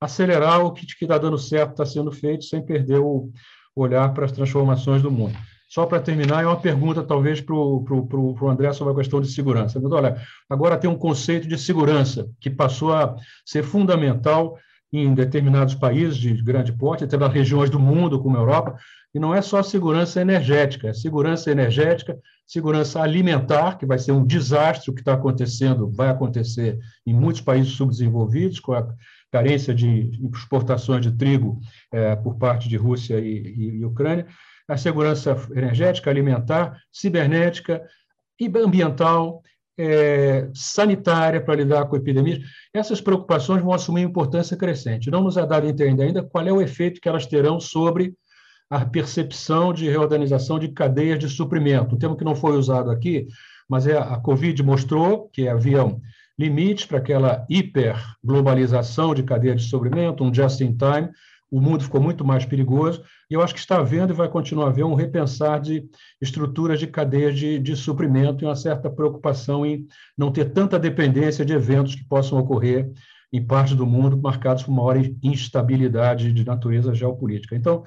acelerar o que está dando certo, está sendo feito, sem perder o olhar para as transformações do mundo. Só para terminar, é uma pergunta, talvez, para o André sobre a questão de segurança. Mas, olha, agora tem um conceito de segurança que passou a ser fundamental em determinados países de grande porte, até nas regiões do mundo, como a Europa, e não é só segurança energética, é segurança energética, segurança alimentar, que vai ser um desastre o que está acontecendo, vai acontecer em muitos países subdesenvolvidos, com a carência de exportações de trigo é, por parte de Rússia e, e, e Ucrânia, a segurança energética, alimentar, cibernética ambiental, é, sanitária para lidar com epidemias, essas preocupações vão assumir importância crescente. Não nos é dado entender ainda qual é o efeito que elas terão sobre a percepção de reorganização de cadeias de suprimento. Um termo que não foi usado aqui, mas é a Covid mostrou que havia limites para aquela hiperglobalização de cadeia de suprimento, um just-in-time, o mundo ficou muito mais perigoso, e eu acho que está havendo e vai continuar a haver um repensar de estruturas de cadeias de, de suprimento e uma certa preocupação em não ter tanta dependência de eventos que possam ocorrer em parte do mundo marcados por maior instabilidade de natureza geopolítica. Então,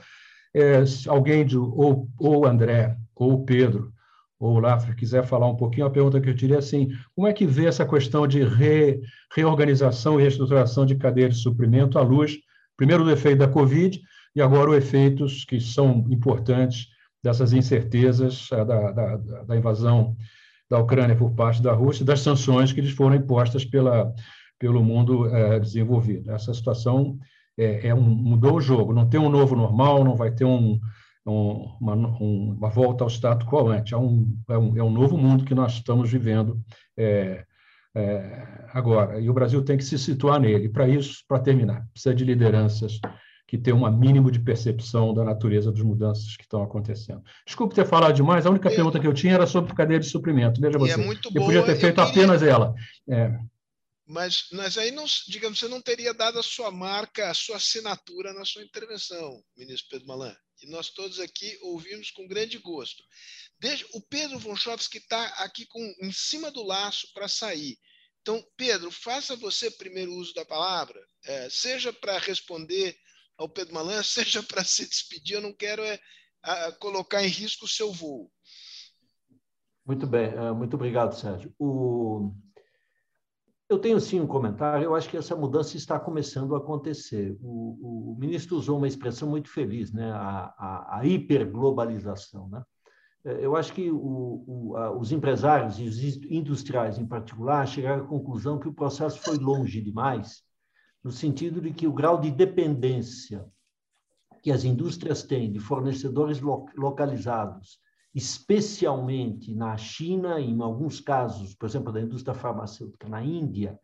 é, alguém, de, ou, ou André, ou Pedro, ou Lafra, quiser falar um pouquinho, a pergunta que eu diria é assim, como é que vê essa questão de re, reorganização e reestruturação de cadeia de suprimento à luz primeiro do efeito da Covid e agora os efeitos que são importantes dessas incertezas eh, da, da, da invasão da Ucrânia por parte da Rússia, das sanções que lhes foram impostas pela, pelo mundo é, desenvolvido. Essa situação é, é, um, mudou o jogo, não tem um novo normal, não vai ter um, um, uma, uma, volta ao status quo antes, é um, é um, é um novo mundo que nós estamos vivendo é, é, agora. E o Brasil tem que se situar nele. Para isso, para terminar, precisa de lideranças que tenham um mínimo de percepção da natureza das mudanças que estão acontecendo. Desculpe ter falado demais, a única é, pergunta que eu tinha era sobre cadeia de suprimento. Veja é você. Eu podia ter feito queria... apenas ela. É. Mas, mas aí, não, digamos, você não teria dado a sua marca, a sua assinatura na sua intervenção, ministro Pedro Malan. E nós todos aqui ouvimos com grande gosto. Desde, o Pedro Vonchovski está aqui com, em cima do laço para sair. Então, Pedro, faça você primeiro uso da palavra, é, seja para responder ao Pedro Malan, *laughs* seja para se despedir. Eu não quero é, a, colocar em risco o seu voo. Muito bem, é, muito obrigado, Sérgio. O... Eu tenho sim um comentário. Eu acho que essa mudança está começando a acontecer. O, o ministro usou uma expressão muito feliz, né? A, a, a hiperglobalização, né? É, eu acho que o, o, a, os empresários e os industriais, em particular, chegaram à conclusão que o processo foi longe demais, no sentido de que o grau de dependência que as indústrias têm de fornecedores lo, localizados, especialmente na China, em alguns casos, por exemplo, da indústria farmacêutica na Índia,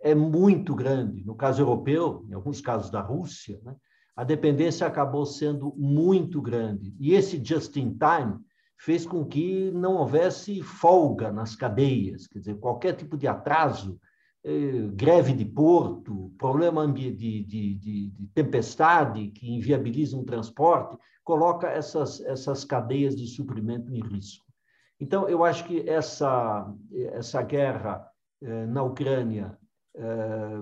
é muito grande. No caso europeu, em alguns casos da Rússia, né, a dependência acabou sendo muito grande. E esse just-in-time fez com que não houvesse folga nas cadeias, quer dizer, qualquer tipo de atraso, greve de porto, problema de, de, de, de, tempestade que inviabiliza um transporte, coloca essas, essas cadeias de suprimento em risco. Então, eu acho que essa, essa guerra eh, na Ucrânia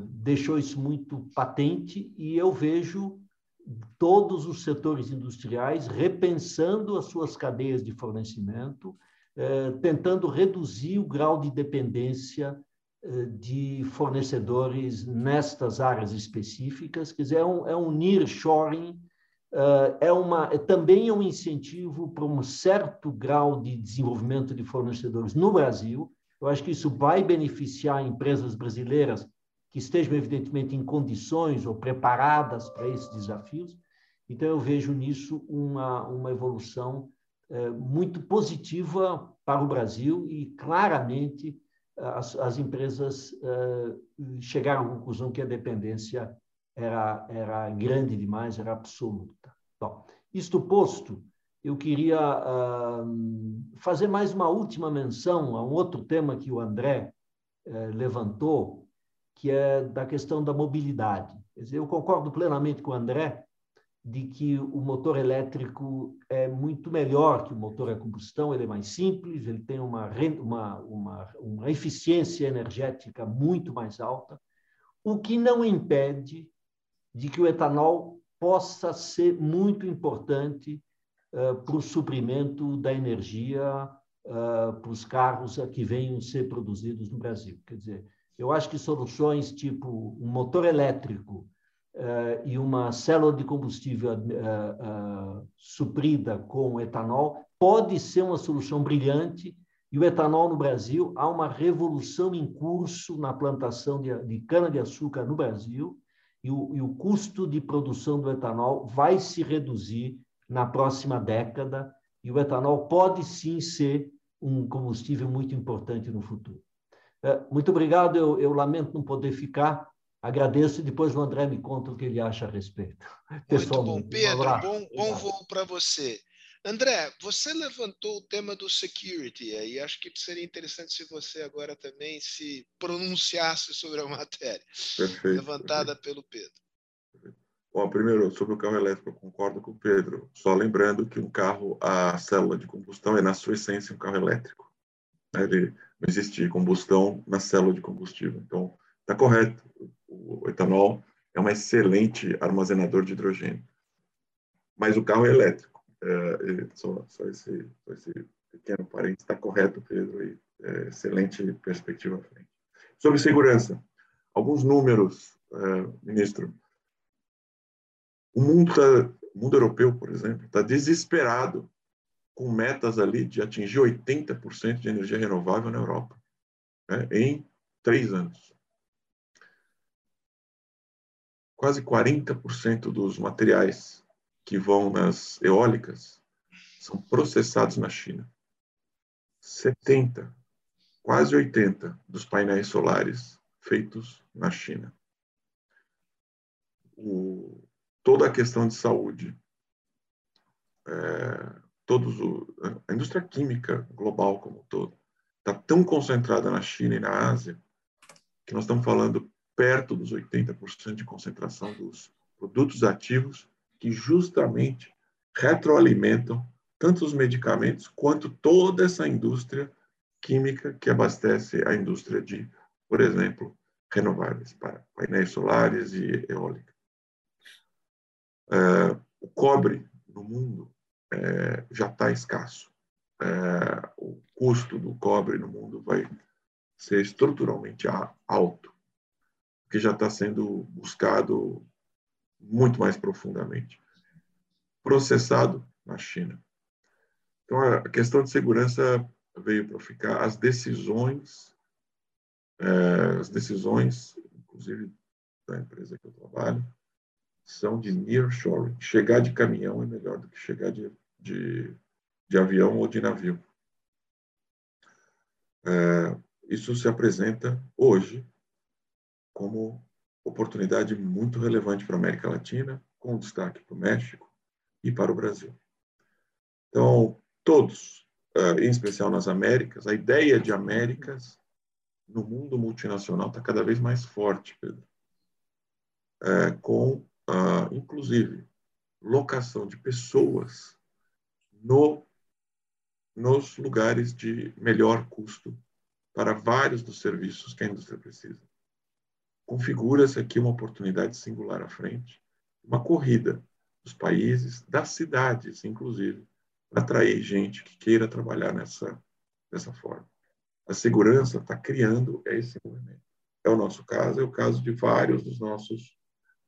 deixou isso muito patente e eu vejo todos os setores industriais repensando as suas cadeias de fornecimento, tentando reduzir o grau de dependência de fornecedores nestas áreas específicas. Quer dizer, é um, é um nearshoring Uh, é uma, é, também é um incentivo para um certo grau de desenvolvimento de fornecedores no Brasil. Eu acho que isso vai beneficiar empresas brasileiras que estejam, evidentemente, em condições ou preparadas para esses desafios. Então, eu vejo nisso uma, uma evolução uh, muito positiva para o Brasil e, claramente, as, as empresas uh, chegaram à conclusão que a dependência era, era grande demais, era absoluta. Bom, isto posto, eu queria uh, fazer mais uma última menção a um outro tema que o André uh, levantou, que é da questão da mobilidade. Dizer, eu concordo plenamente com o André de que o motor elétrico é muito melhor que o motor a combustão, ele é mais simples, ele tem uma, uma, uma, uma eficiência energética muito mais alta, o que não impede de que o etanol possa ser muito importante uh, para o suprimento da energia uh, para os carros que venham ser produzidos no Brasil. Quer dizer, eu acho que soluções tipo um motor elétrico uh, e uma célula de combustível suprida com etanol pode ser uma solução brilhante. E o etanol no Brasil, há uma revolução em curso na plantação de, de cana-de-açúcar no Brasil, e o, e o custo de produção do etanol vai se reduzir na próxima década e o etanol pode sim ser um combustível muito importante no futuro. Muito obrigado, eu, eu, lamento não poder ficar, agradeço e depois o André me conta o que ele acha a respeito. *laughs* Muito bom, Pedro, um bom, bom voo para você. André, você levantou o tema do security aí, acho que seria interessante se você agora também se pronunciasse sobre a *laughs* matéria perfeito, levantada perfeito. pelo Pedro. Bom, primeiro, sobre o carro elétrico, eu concordo com o Pedro. Só lembrando que um carro, a célula de combustão é, na sua essência, um carro elétrico. Ele, não existe combustão na célula de combustível. Então, está correto. O etanol é um excelente armazenador de hidrogênio. Mas o carro é elétrico. É, só, só, esse, só esse pequeno parênteses, está correto, Pedro, e é, excelente perspectiva à frente. Sobre segurança, alguns números, é, ministro. O mundo, tá, o mundo europeu, por exemplo, está desesperado com metas ali de atingir 80% de energia renovável na Europa né, em três anos. Quase 40% dos materiais que vão nas eólicas são processados na China. 70, quase 80 dos painéis solares feitos na China. O, toda a questão de saúde, é, todos o, a indústria química global como um todo está tão concentrada na China e na Ásia que nós estamos falando perto dos 80% de concentração dos produtos ativos que justamente retroalimentam tanto os medicamentos quanto toda essa indústria química que abastece a indústria de, por exemplo, renováveis, para painéis solares e eólica. É, o cobre no mundo é, já está escasso. É, o custo do cobre no mundo vai ser estruturalmente alto, que já está sendo buscado muito mais profundamente. Processado na China. Então, a questão de segurança veio para ficar. As decisões, é, as decisões, inclusive da empresa que eu trabalho, são de nearshoring. Chegar de caminhão é melhor do que chegar de, de, de avião ou de navio. É, isso se apresenta hoje como oportunidade muito relevante para a América Latina, com destaque para o México e para o Brasil. Então, todos, ah, em especial nas Américas, a ideia de Américas no mundo multinacional está cada vez mais forte, Pedro. É, com, ah, inclusive, locação de pessoas no, nos lugares de melhor custo para vários dos serviços que a indústria precisa. Configura-se aqui uma oportunidade singular à frente, uma corrida dos países, das cidades, inclusive, para atrair gente que queira trabalhar nessa, dessa forma. A segurança está criando esse movimento. É o nosso caso, é o caso de vários dos nossos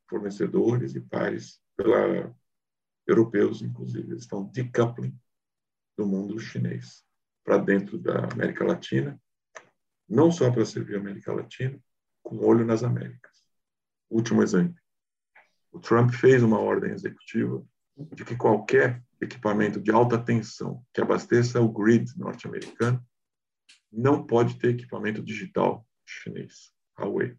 fornecedores e pares pela, europeus, inclusive. Eles estão decoupling do mundo chinês para dentro da América Latina, não só para servir a América Latina, com olho nas Américas. Último exemplo. O Trump fez uma ordem executiva de que qualquer equipamento de alta tensão que abasteça o grid norte-americano não pode ter equipamento digital chinês, Huawei.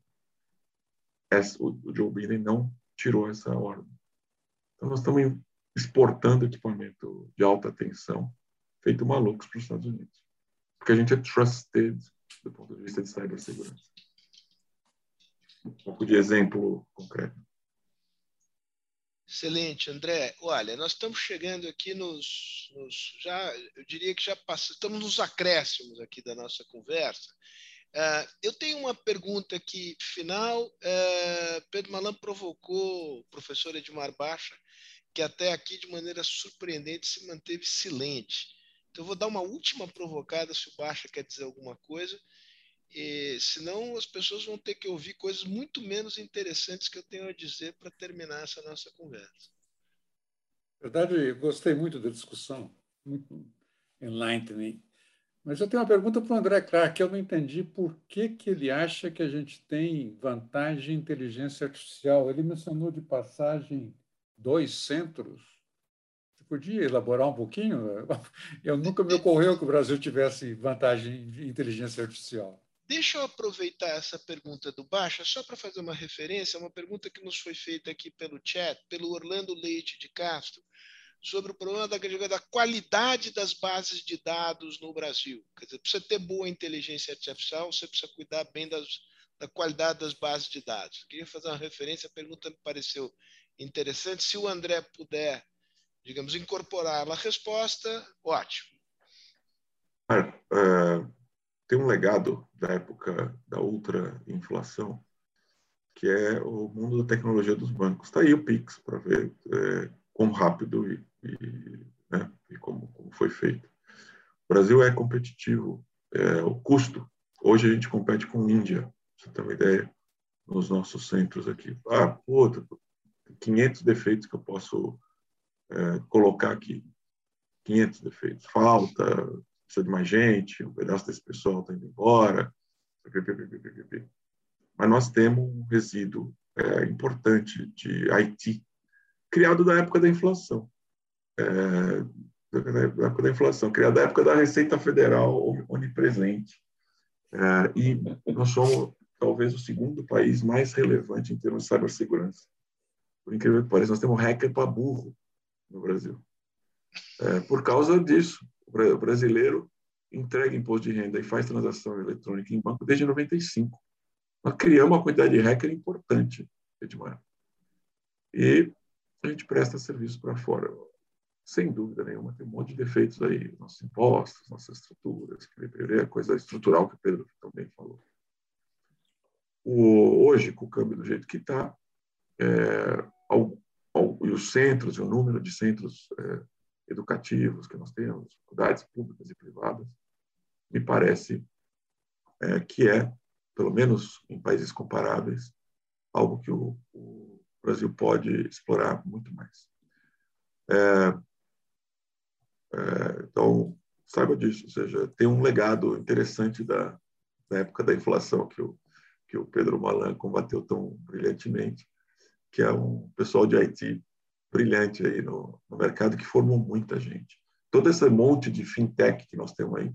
o Joe Biden não tirou essa ordem. Então, nós estamos exportando equipamento de alta tensão feito malucos para os Estados Unidos. Porque a gente é trusted do ponto de vista de cibersegurança. Um pouco de exemplo concreto. Excelente, André. Olha, nós estamos chegando aqui nos, nos já, eu diria que já passamos, estamos nos acréscimos aqui da nossa conversa. Uh, eu tenho uma pergunta aqui final. Uh, Pedro Malan provocou o professor Edmar Baixa, que até aqui, de maneira surpreendente, se manteve silente. Então, eu vou dar uma última provocada se o Baixa quer dizer alguma coisa, e, senão as pessoas vão ter que ouvir coisas muito menos interessantes que eu tenho a dizer para terminar essa nossa conversa. Verdade, gostei muito da discussão, muito enlightening. Mas eu tenho uma pergunta para o André Clark, que eu não entendi por que, que ele acha que a gente tem vantagem em inteligência artificial. Ele mencionou de passagem dois centros. Você podia elaborar um pouquinho? *laughs* Eu nunca me ocorreu que o Brasil tivesse vantagem em inteligência artificial. Deixa eu aproveitar essa pergunta do Baixa só para fazer uma referência, uma pergunta que nos foi feita aqui pelo chat, pelo Orlando Leite de Castro, sobre o problema da, da qualidade das bases de dados no Brasil. Quer dizer, você ter boa inteligência artificial, você precisa cuidar bem das, da qualidade das bases de dados. Queria fazer uma referência, a pergunta me pareceu interessante. Se o André puder, digamos, incorporar a resposta, ótimo. Uh, tem um legado da época da ultra-inflação, que é o mundo da tecnologia dos bancos. Está aí o Pix para ver é, quão rápido e, e, né, e como, como, foi feito. O Brasil é competitivo, é, o custo. Hoje a gente compete com a Índia, você ter uma ideia, nos nossos centros aqui. Ah, puta, 500 defeitos que eu posso é, colocar aqui. 500 defeitos. Falta, precisa de mais gente, um pedaço desse pessoal está indo embora. Mas nós temos um resíduo é, importante de IT, criado da época da inflação. É, da época da inflação, criado da época da Receita Federal onipresente. É, e nós somos talvez o segundo país mais relevante em termos de cibersegurança. Por incrível que pareça, nós temos hacker para burro no Brasil. É, por causa disso, o brasileiro entrega imposto de renda e faz transação eletrônica em banco desde 95. Nós criamos uma quantidade de hacker importante, Edmar. E a gente presta serviço para fora. Sem dúvida nenhuma, tem um monte de defeitos aí, nossos impostos, nossas estruturas, que coisa estrutural que o Pedro também falou. O, hoje, com o câmbio do jeito que está, é, e os centros, e o número de centros é, educativos que nós temos, faculdades públicas e privadas, me parece é, que é, pelo menos em países comparáveis, algo que o, o Brasil pode explorar muito mais. É, é, então, saiba disso, ou seja, tem um legado interessante da, da época da inflação que o, que o Pedro Malan combateu tão brilhantemente, que é um pessoal de Haiti brilhante aí no, no mercado que formou muita gente. Todo esse monte de fintech que nós temos aí,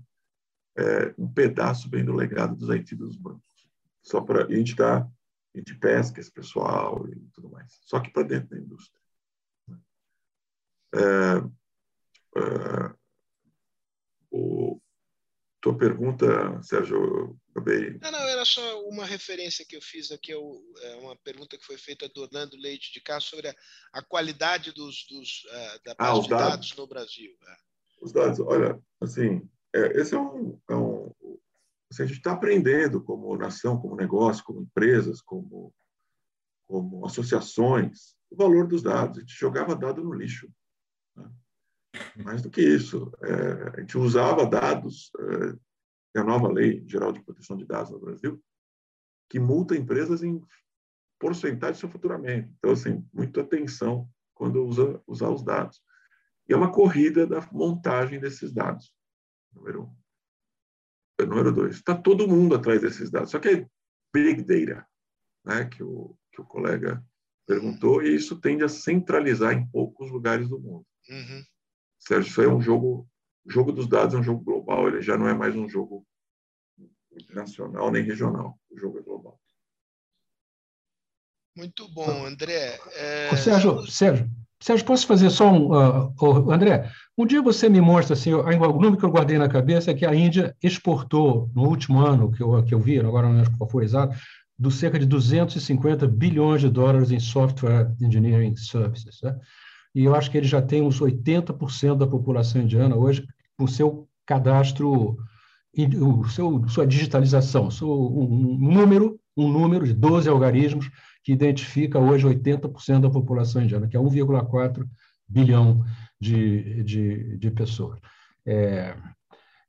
é um pedaço bem do legado dos Haiti dos bancos. Só para a gente tá, a gente pesca esse pessoal e tudo mais. Só que para dentro da indústria. É, é, o, tua pergunta, Sérgio, acabei. Não, não, era só uma referência que eu fiz aqui, é uma pergunta que foi feita do Orlando Leite de Castro sobre a, a qualidade dos, dos uh, da base ah, de dados. dados. no Brasil. É. Os dados, olha, assim, é, esse é um, é um, Assim, a gente está aprendendo como nação, como negócio, como empresas, como, como associações, o valor dos dados. A gente jogava dado no lixo. Mais do que isso, é, a gente usava dados, é, a nova lei geral de proteção de dados no Brasil, que multa empresas em porcentagem do seu faturamento. Então, assim, muita atenção quando usa usar os dados. E é uma corrida da montagem desses dados, número um. Número dois, está todo mundo atrás desses dados, só que é big data, né, que, o, que o colega perguntou, e isso tende a centralizar em poucos lugares do mundo. Uhum. Sérgio, isso aí é um jogo, o jogo dos dados é um jogo global, ele já não é mais um jogo nacional nem regional, o jogo é global. Muito bom, André. É... Sérgio, Sérgio, Sérgio, posso fazer só um. Uh, André, um dia você me mostra, assim, o número que eu guardei na cabeça é que a Índia exportou, no último ano que eu, que eu vi, agora não lembro qual foi exato, do cerca de 250 bilhões de dólares em software engineering services. Né? E eu acho que ele já tem uns 80% da população indiana hoje com seu cadastro, o seu, sua digitalização, seu, um número, um número de 12 algarismos que identifica hoje 80% da população indiana, que é 1,4 bilhão de, de, de pessoas. É,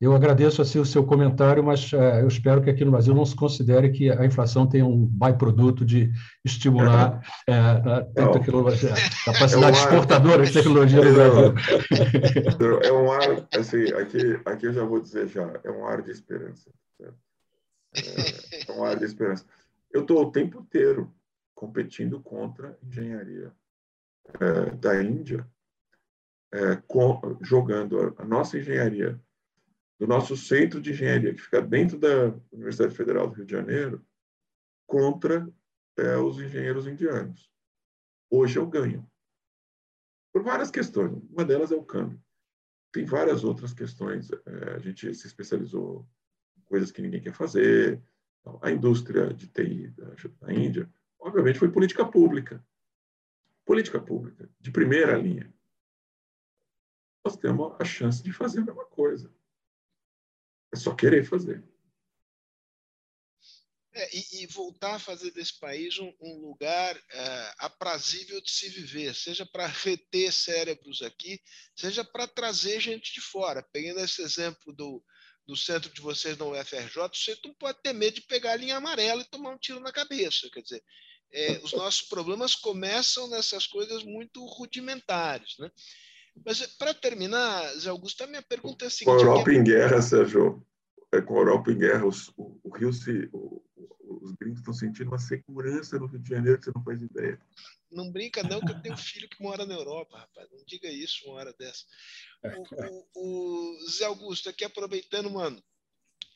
eu agradeço assim, o seu comentário, mas é, eu espero que aqui no Brasil não se considere que a inflação tenha um byproduto de estimular *laughs* é, a, a capacidade é um exportadora de tecnologia no *laughs* Brasil. É um ar, assim, aqui, aqui eu já vou dizer já, é um ar de esperança. É, é um ar de esperança. Eu estou o tempo inteiro competindo contra a engenharia é, da Índia, é, com, jogando a, a, nossa engenharia, do nosso centro de engenharia, que fica dentro da Universidade Federal do Rio de Janeiro, contra é, os engenheiros indianos. Hoje eu ganho. Por várias questões. Uma delas é o câmbio. Tem várias outras questões. É, a gente se especializou em coisas que ninguém quer fazer. A indústria de TI da, da Índia obviamente, foi política pública. Política pública, de primeira linha. Nós temos a chance de fazer a mesma coisa. É só querer fazer. É, e, e, voltar a fazer desse país um, um lugar é, aprazível de se viver, seja para *laughs* reter cérebros aqui, seja para trazer gente de fora. Pegando esse exemplo do, do centro de vocês na UFRJ, você não pode ter medo de pegar a linha amarela e tomar um tiro na cabeça. Quer dizer, é, os nossos problemas começam nessas coisas muito rudimentares. Né? Mas, para terminar, Zé Augusto, a minha pergunta é a seguinte... Com a Europa é... em guerra, Sérgio, é, com a Europa em guerra, os, o, o, Rio se... O, os gringos estão sentindo uma segurança no Rio de Janeiro que você não faz ideia. Não brinca não, que eu tenho um filho que mora na Europa, rapaz. Não diga isso uma hora dessa. O, o, o Zé Augusto, aqui aproveitando, mano,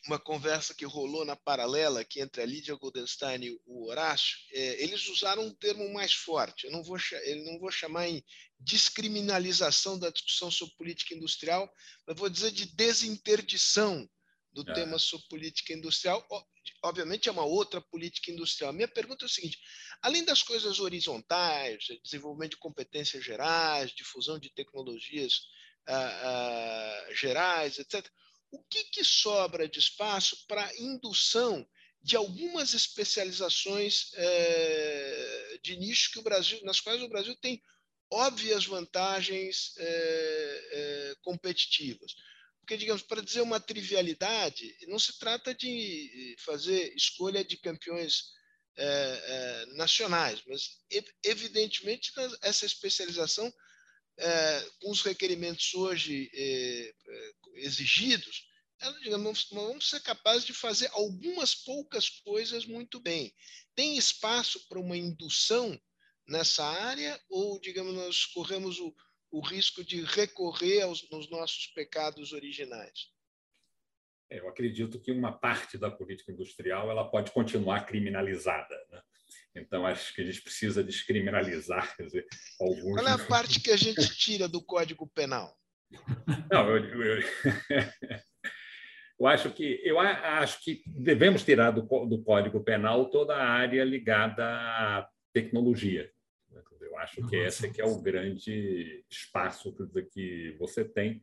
uma conversa que rolou na paralela aqui entre a Lídia Goldenstein e o Horácio, é, eles usaram um termo mais forte. Eu não vou, eu não vou chamar em descriminalização da discussão sobre política industrial, mas vou dizer de desinterdição do é. tema sobre política industrial. Obviamente é uma outra política industrial. Minha pergunta é o seguinte: além das coisas horizontais, desenvolvimento de competências gerais, difusão de tecnologias ah, ah, gerais, etc o que, que sobra de espaço para indução de algumas especializações é, de nicho que o Brasil, nas quais o Brasil tem óbvias vantagens é, é, competitivas. Porque, digamos, para dizer uma trivialidade, não se trata de fazer escolha de campeões nacionais, mas, evidentemente, essa especialização com os requerimentos hoje exigidos, digamos, vamos ser capazes de fazer algumas poucas coisas muito bem. Tem espaço para uma indução nessa área ou, digamos, nós corremos o, o risco de recorrer aos nos nossos pecados originais? É, eu acredito que uma parte da política industrial ela pode continuar criminalizada. Né? Então, acho que a gente precisa descriminalizar dizer, alguns. Qual é a parte que a gente tira do Código Penal? Não, eu, eu, eu, *laughs* acho que eu acho que devemos tirar do, do Código Penal toda a área ligada à tecnologia. Eu acho que esse que é o grande espaço que você tem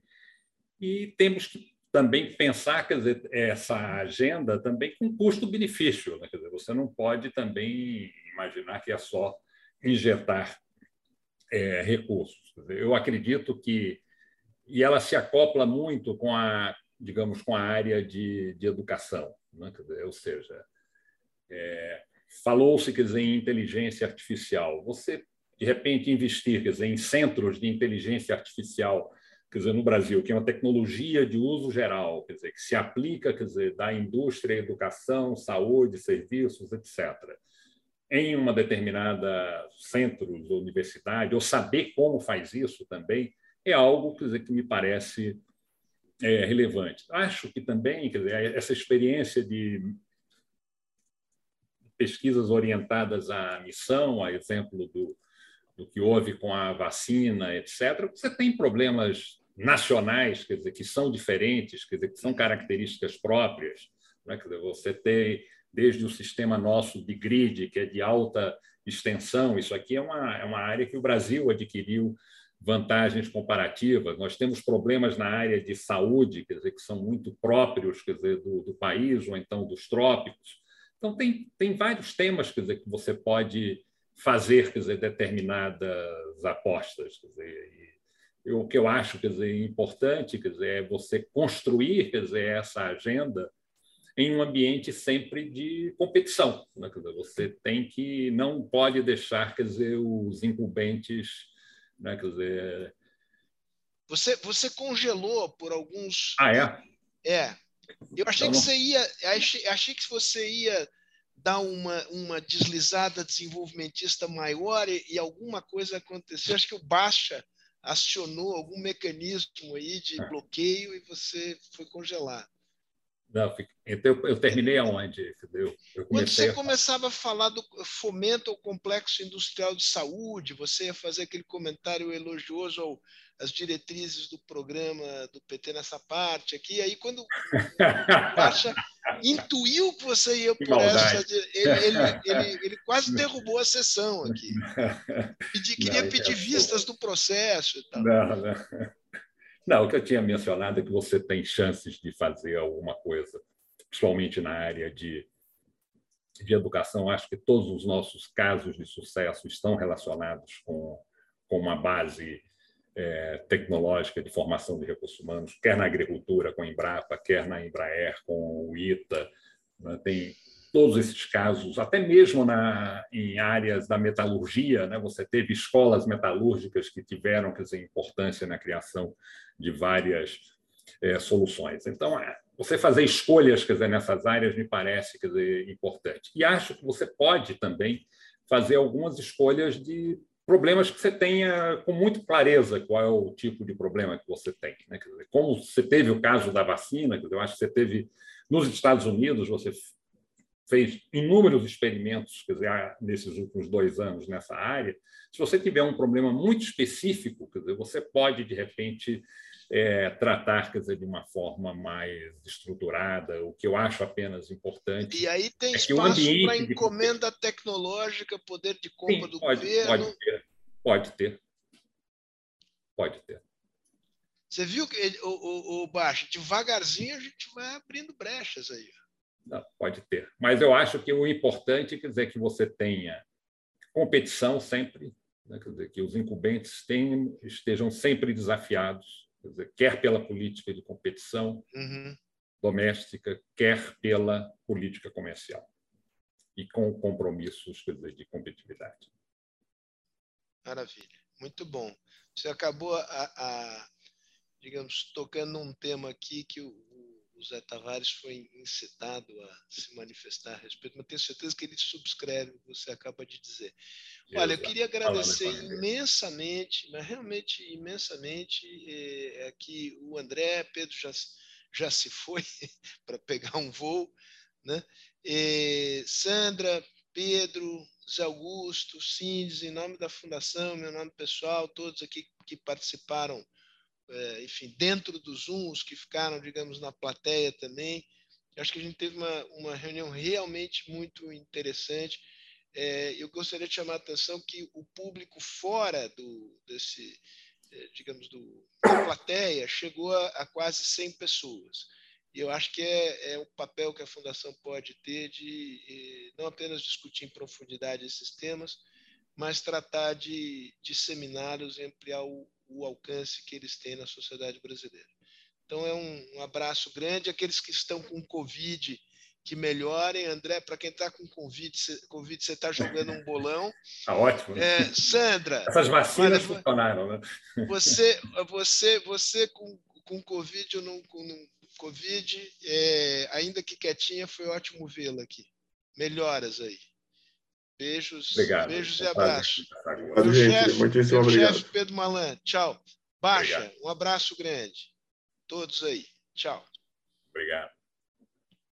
e temos que também pensar quer dizer, essa agenda também com custo-benefício. Né? Quer dizer, você não pode também imaginar que é só injetar é, recursos. Eu acredito que e ela se acopla muito com a digamos com a área de, de educação, né? dizer, ou seja, é, falou-se quer dizer, em inteligência artificial. Você de repente investir quer dizer, em centros de inteligência artificial quer dizer, no Brasil, que é uma tecnologia de uso geral, quer dizer, que se aplica, quer dizer, da indústria, educação, saúde, serviços, etc. Em uma determinada centro ou universidade, ou saber como faz isso também, é algo quer dizer, que me parece é, relevante. Acho que também quer dizer, essa experiência de pesquisas orientadas à missão, a exemplo do, do que houve com a vacina, etc., você tem problemas nacionais, quer dizer, que são diferentes, quer dizer, que são características próprias. Né? Quer dizer, você tem desde o sistema nosso de grid, que é de alta extensão, isso aqui é uma, é uma área que o Brasil adquiriu vantagens comparativas. Nós temos problemas na área de saúde, quer dizer, que são muito próprios, quer dizer, do, do país ou então dos trópicos. Então tem, tem vários temas, quer dizer, que você pode fazer, quer dizer, determinadas apostas, quer dizer, o que eu acho quer dizer, importante quer dizer, é você construir quer dizer, essa agenda em um ambiente sempre de competição. Né? Dizer, você tem que não pode deixar quer dizer, os incumbentes. Né? Quer dizer... você, você congelou por alguns. Ah, é? É. Eu achei então, que você ia. Achei, achei que você ia dar uma, uma deslizada desenvolvimentista maior e, e alguma coisa aconteceu. Acho que o Baixa acionou algum mecanismo aí de ah. bloqueio e você foi congelar. Não, então eu terminei aonde? Eu, eu Quando você a... começava a falar do fomento ao complexo industrial de saúde, você ia fazer aquele comentário elogioso às diretrizes do programa do PT nessa parte aqui. Aí, quando o *laughs* Baixa intuiu que você ia por essa. Ele, ele, ele, ele, quase derrubou a sessão aqui. *laughs* Pedi, queria não, pedir vistas do processo e tal. Não, não. Não, o que eu tinha mencionado é que você tem chances de fazer alguma coisa, principalmente na área de, de educação. Acho que todos os nossos casos de sucesso estão relacionados com, com uma base é, tecnológica de formação de recursos humanos, quer na agricultura com a Embrapa, quer na Embraer com o ITA. Né? Tem todos esses casos, até mesmo na, em áreas da metalurgia, né? você teve escolas metalúrgicas que tiveram quer dizer, importância na criação de várias é, soluções. Então, é, você fazer escolhas quer dizer, nessas áreas me parece quer dizer, importante. E acho que você pode também fazer algumas escolhas de problemas que você tenha com muito clareza qual é o tipo de problema que você tem. Né? Dizer, como você teve o caso da vacina, eu acho que você teve nos Estados Unidos, você fez inúmeros experimentos quer dizer, nesses últimos dois anos nessa área. Se você tiver um problema muito específico, quer dizer, você pode, de repente, é, tratar quer dizer, de uma forma mais estruturada, o que eu acho apenas importante. E aí tem é espaço para encomenda de... tecnológica, poder de compra Sim, do pode, governo. Pode ter, pode ter. Pode ter. Você viu que o, o, o Baixo, devagarzinho a gente vai abrindo brechas aí. Não, pode ter. Mas eu acho que o importante quer dizer que você tenha competição sempre, né? quer dizer, que os incumbentes tenham, estejam sempre desafiados quer, dizer, quer pela política de competição uhum. doméstica, quer pela política comercial e com compromissos quer dizer, de competitividade. Maravilha, muito bom. Você acabou, a, a digamos, tocando num tema aqui que o, o Zé Tavares foi incitado a se manifestar a respeito, mas tenho certeza que ele subscreve o que você acaba de dizer. Olha, eu queria agradecer imensamente, mas realmente imensamente, é, que o André, Pedro já, já se foi *laughs* para pegar um voo, né? E Sandra, Pedro, Zé Augusto, Cindes, em nome da Fundação, meu nome pessoal, todos aqui que participaram é, enfim, dentro dos Zoom, os que ficaram, digamos, na plateia também. Acho que a gente teve uma, uma reunião realmente muito interessante. É, eu gostaria de chamar a atenção que o público fora do, desse, eh, digamos, do, da plateia chegou a, a, quase 100 pessoas. E eu acho que é, é o papel que a Fundação pode ter de não apenas discutir em profundidade esses temas, mas tratar de disseminá-los e ampliar o, o alcance que eles têm na sociedade brasileira. Então, é um, um abraço grande. Aqueles que estão com Covid, que melhorem. André, para quem está com Covid, COVID, você está jogando um bolão. Está *laughs* ótimo. É, Sandra. Essas vacinas olha, funcionaram, né? *laughs* Você, você, você com, com Covid ou não com Covid, é, ainda que quietinha, foi ótimo vê-la aqui. Melhoras aí. Beijos, obrigado. beijos e abraços. Obrigado, meu gente. Chefe, obrigado. chefe Pedro Malan, tchau. Baixa, obrigado. um abraço grande. Todos aí. Tchau. Obrigado.